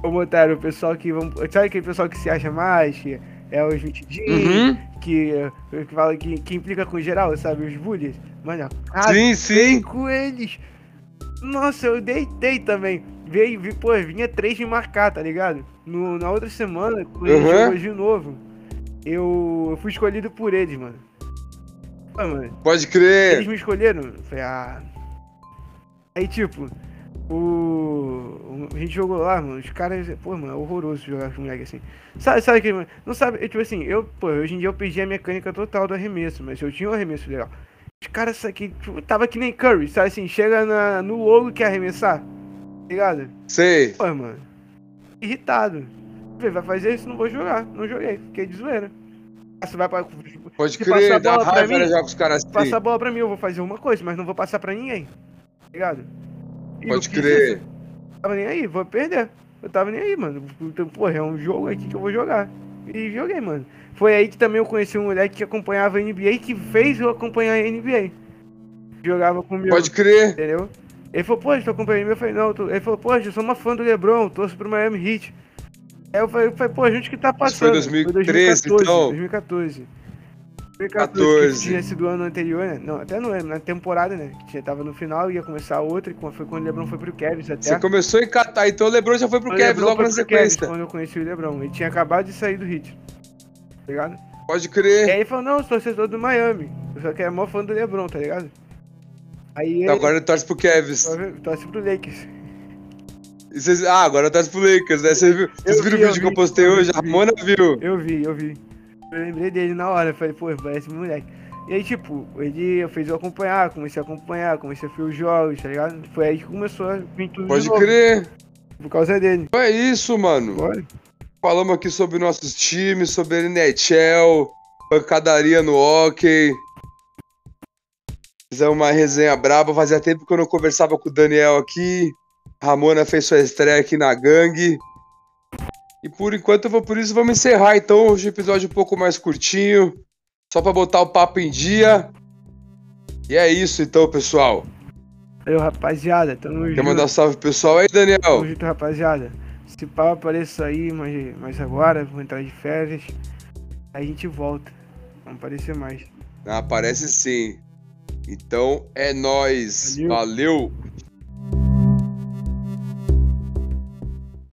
botaram o pessoal que vão. Sabe aquele pessoal que se acha mais, que é os metidinhos, Uhum. que, eh, que fala que, que implica com geral, sabe? Os bullies. Mano, Sim, sim. com eles. Nossa, eu deitei também. Veio, vi, pô, vinha três me marcar, tá ligado? No, na outra semana, quando Uhum. jogou de novo, eu, eu fui escolhido por eles, mano. Pô, mano, Pode eles crer. me escolheram? Eu falei, ah. Aí, tipo, o. A gente jogou lá, mano. Os caras. Pô, mano, é horroroso jogar com moleque assim. Sabe, sabe que, mano? Não sabe, eu, tipo assim, eu, pô, hoje em dia eu perdi a mecânica total do arremesso, mas eu tinha um arremesso legal. Os caras aqui, tipo, tava que nem Curry, sabe assim? Chega na, no logo e quer arremessar. Tá ligado? Sei. Pô, mano. Irritado. Vai fazer isso, não vou jogar. Não joguei, fiquei de zoeira. Você vai pra. Pode crer, dá raiva mim, né, jogar com os caras assim. Passa a bola pra mim, eu vou fazer uma coisa, mas não vou passar pra ninguém. Tá ligado? E Pode crer. isso. Tava nem aí, vou perder. Eu tava nem aí, mano. Então, porra, é um jogo aqui que eu vou jogar. E joguei, mano. Foi aí que também eu conheci um moleque que acompanhava a NBA que fez eu acompanhar a NBA. Jogava comigo. Pode crer. Entendeu? Ele falou, pô, tu acompanha a NBA? Eu falei, não. Ele falou, pô, eu sou uma fã do LeBron, torço pro Miami Heat. Aí eu falei, eu falei, pô, a gente que tá Isso foi passando. 2013, 2014, então. 2014. 2014, 14. que tinha sido ano anterior, né? Não, até no, na temporada, né? Que tinha, tava no final, ia começar outra, e foi quando o Lebron foi pro Cavs até. Você começou a encatar, então o Lebron já foi pro Kevin LeBron logo foi na Cavs, sequência. quando eu conheci o Lebron. Ele tinha acabado de sair do Heat. Tá ligado? Pode E crer. aí ele falou, não, eu sou torcedor do Miami. Eu só que é maior fã do Lebron, tá ligado? Aí ele Então agora ele torce pro Kevs. torce pro Lakers. Vocês- ah, agora tá pro Lakers, né? Vocês, viu, vocês viram vi, o vídeo que eu postei eu vi, hoje? A. Ramona viu. Eu vi, eu vi. Eu lembrei dele na hora, falei, pô, parece moleque. E aí, tipo, ele fez eu acompanhar, comecei a acompanhar, comecei a ver os jogos, tá ligado? Foi aí que começou a vir tudo de Pode crer. Por causa dele. É isso, mano. Bora. Falamos aqui sobre nossos times, sobre a NHL, pancadaria no hockey. Fizemos uma resenha braba. Fazia tempo que eu não conversava com o Daniel aqui. Ramona fez sua estreia aqui na gangue. E por enquanto, eu vou, por isso, vamos encerrar então. Hoje o episódio um pouco mais curtinho. Só pra botar o papo em dia. E é isso então, pessoal. Valeu, rapaziada. Tamo Quer junto. mandar um salve pro pessoal aí, Daniel? Tamo junto, rapaziada. Se pau apareça aí, mas, mas agora, vou entrar de férias. Aí a gente volta. Vamos aparecer mais. Ah, aparece sim. Então é nóis. Valeu. Valeu.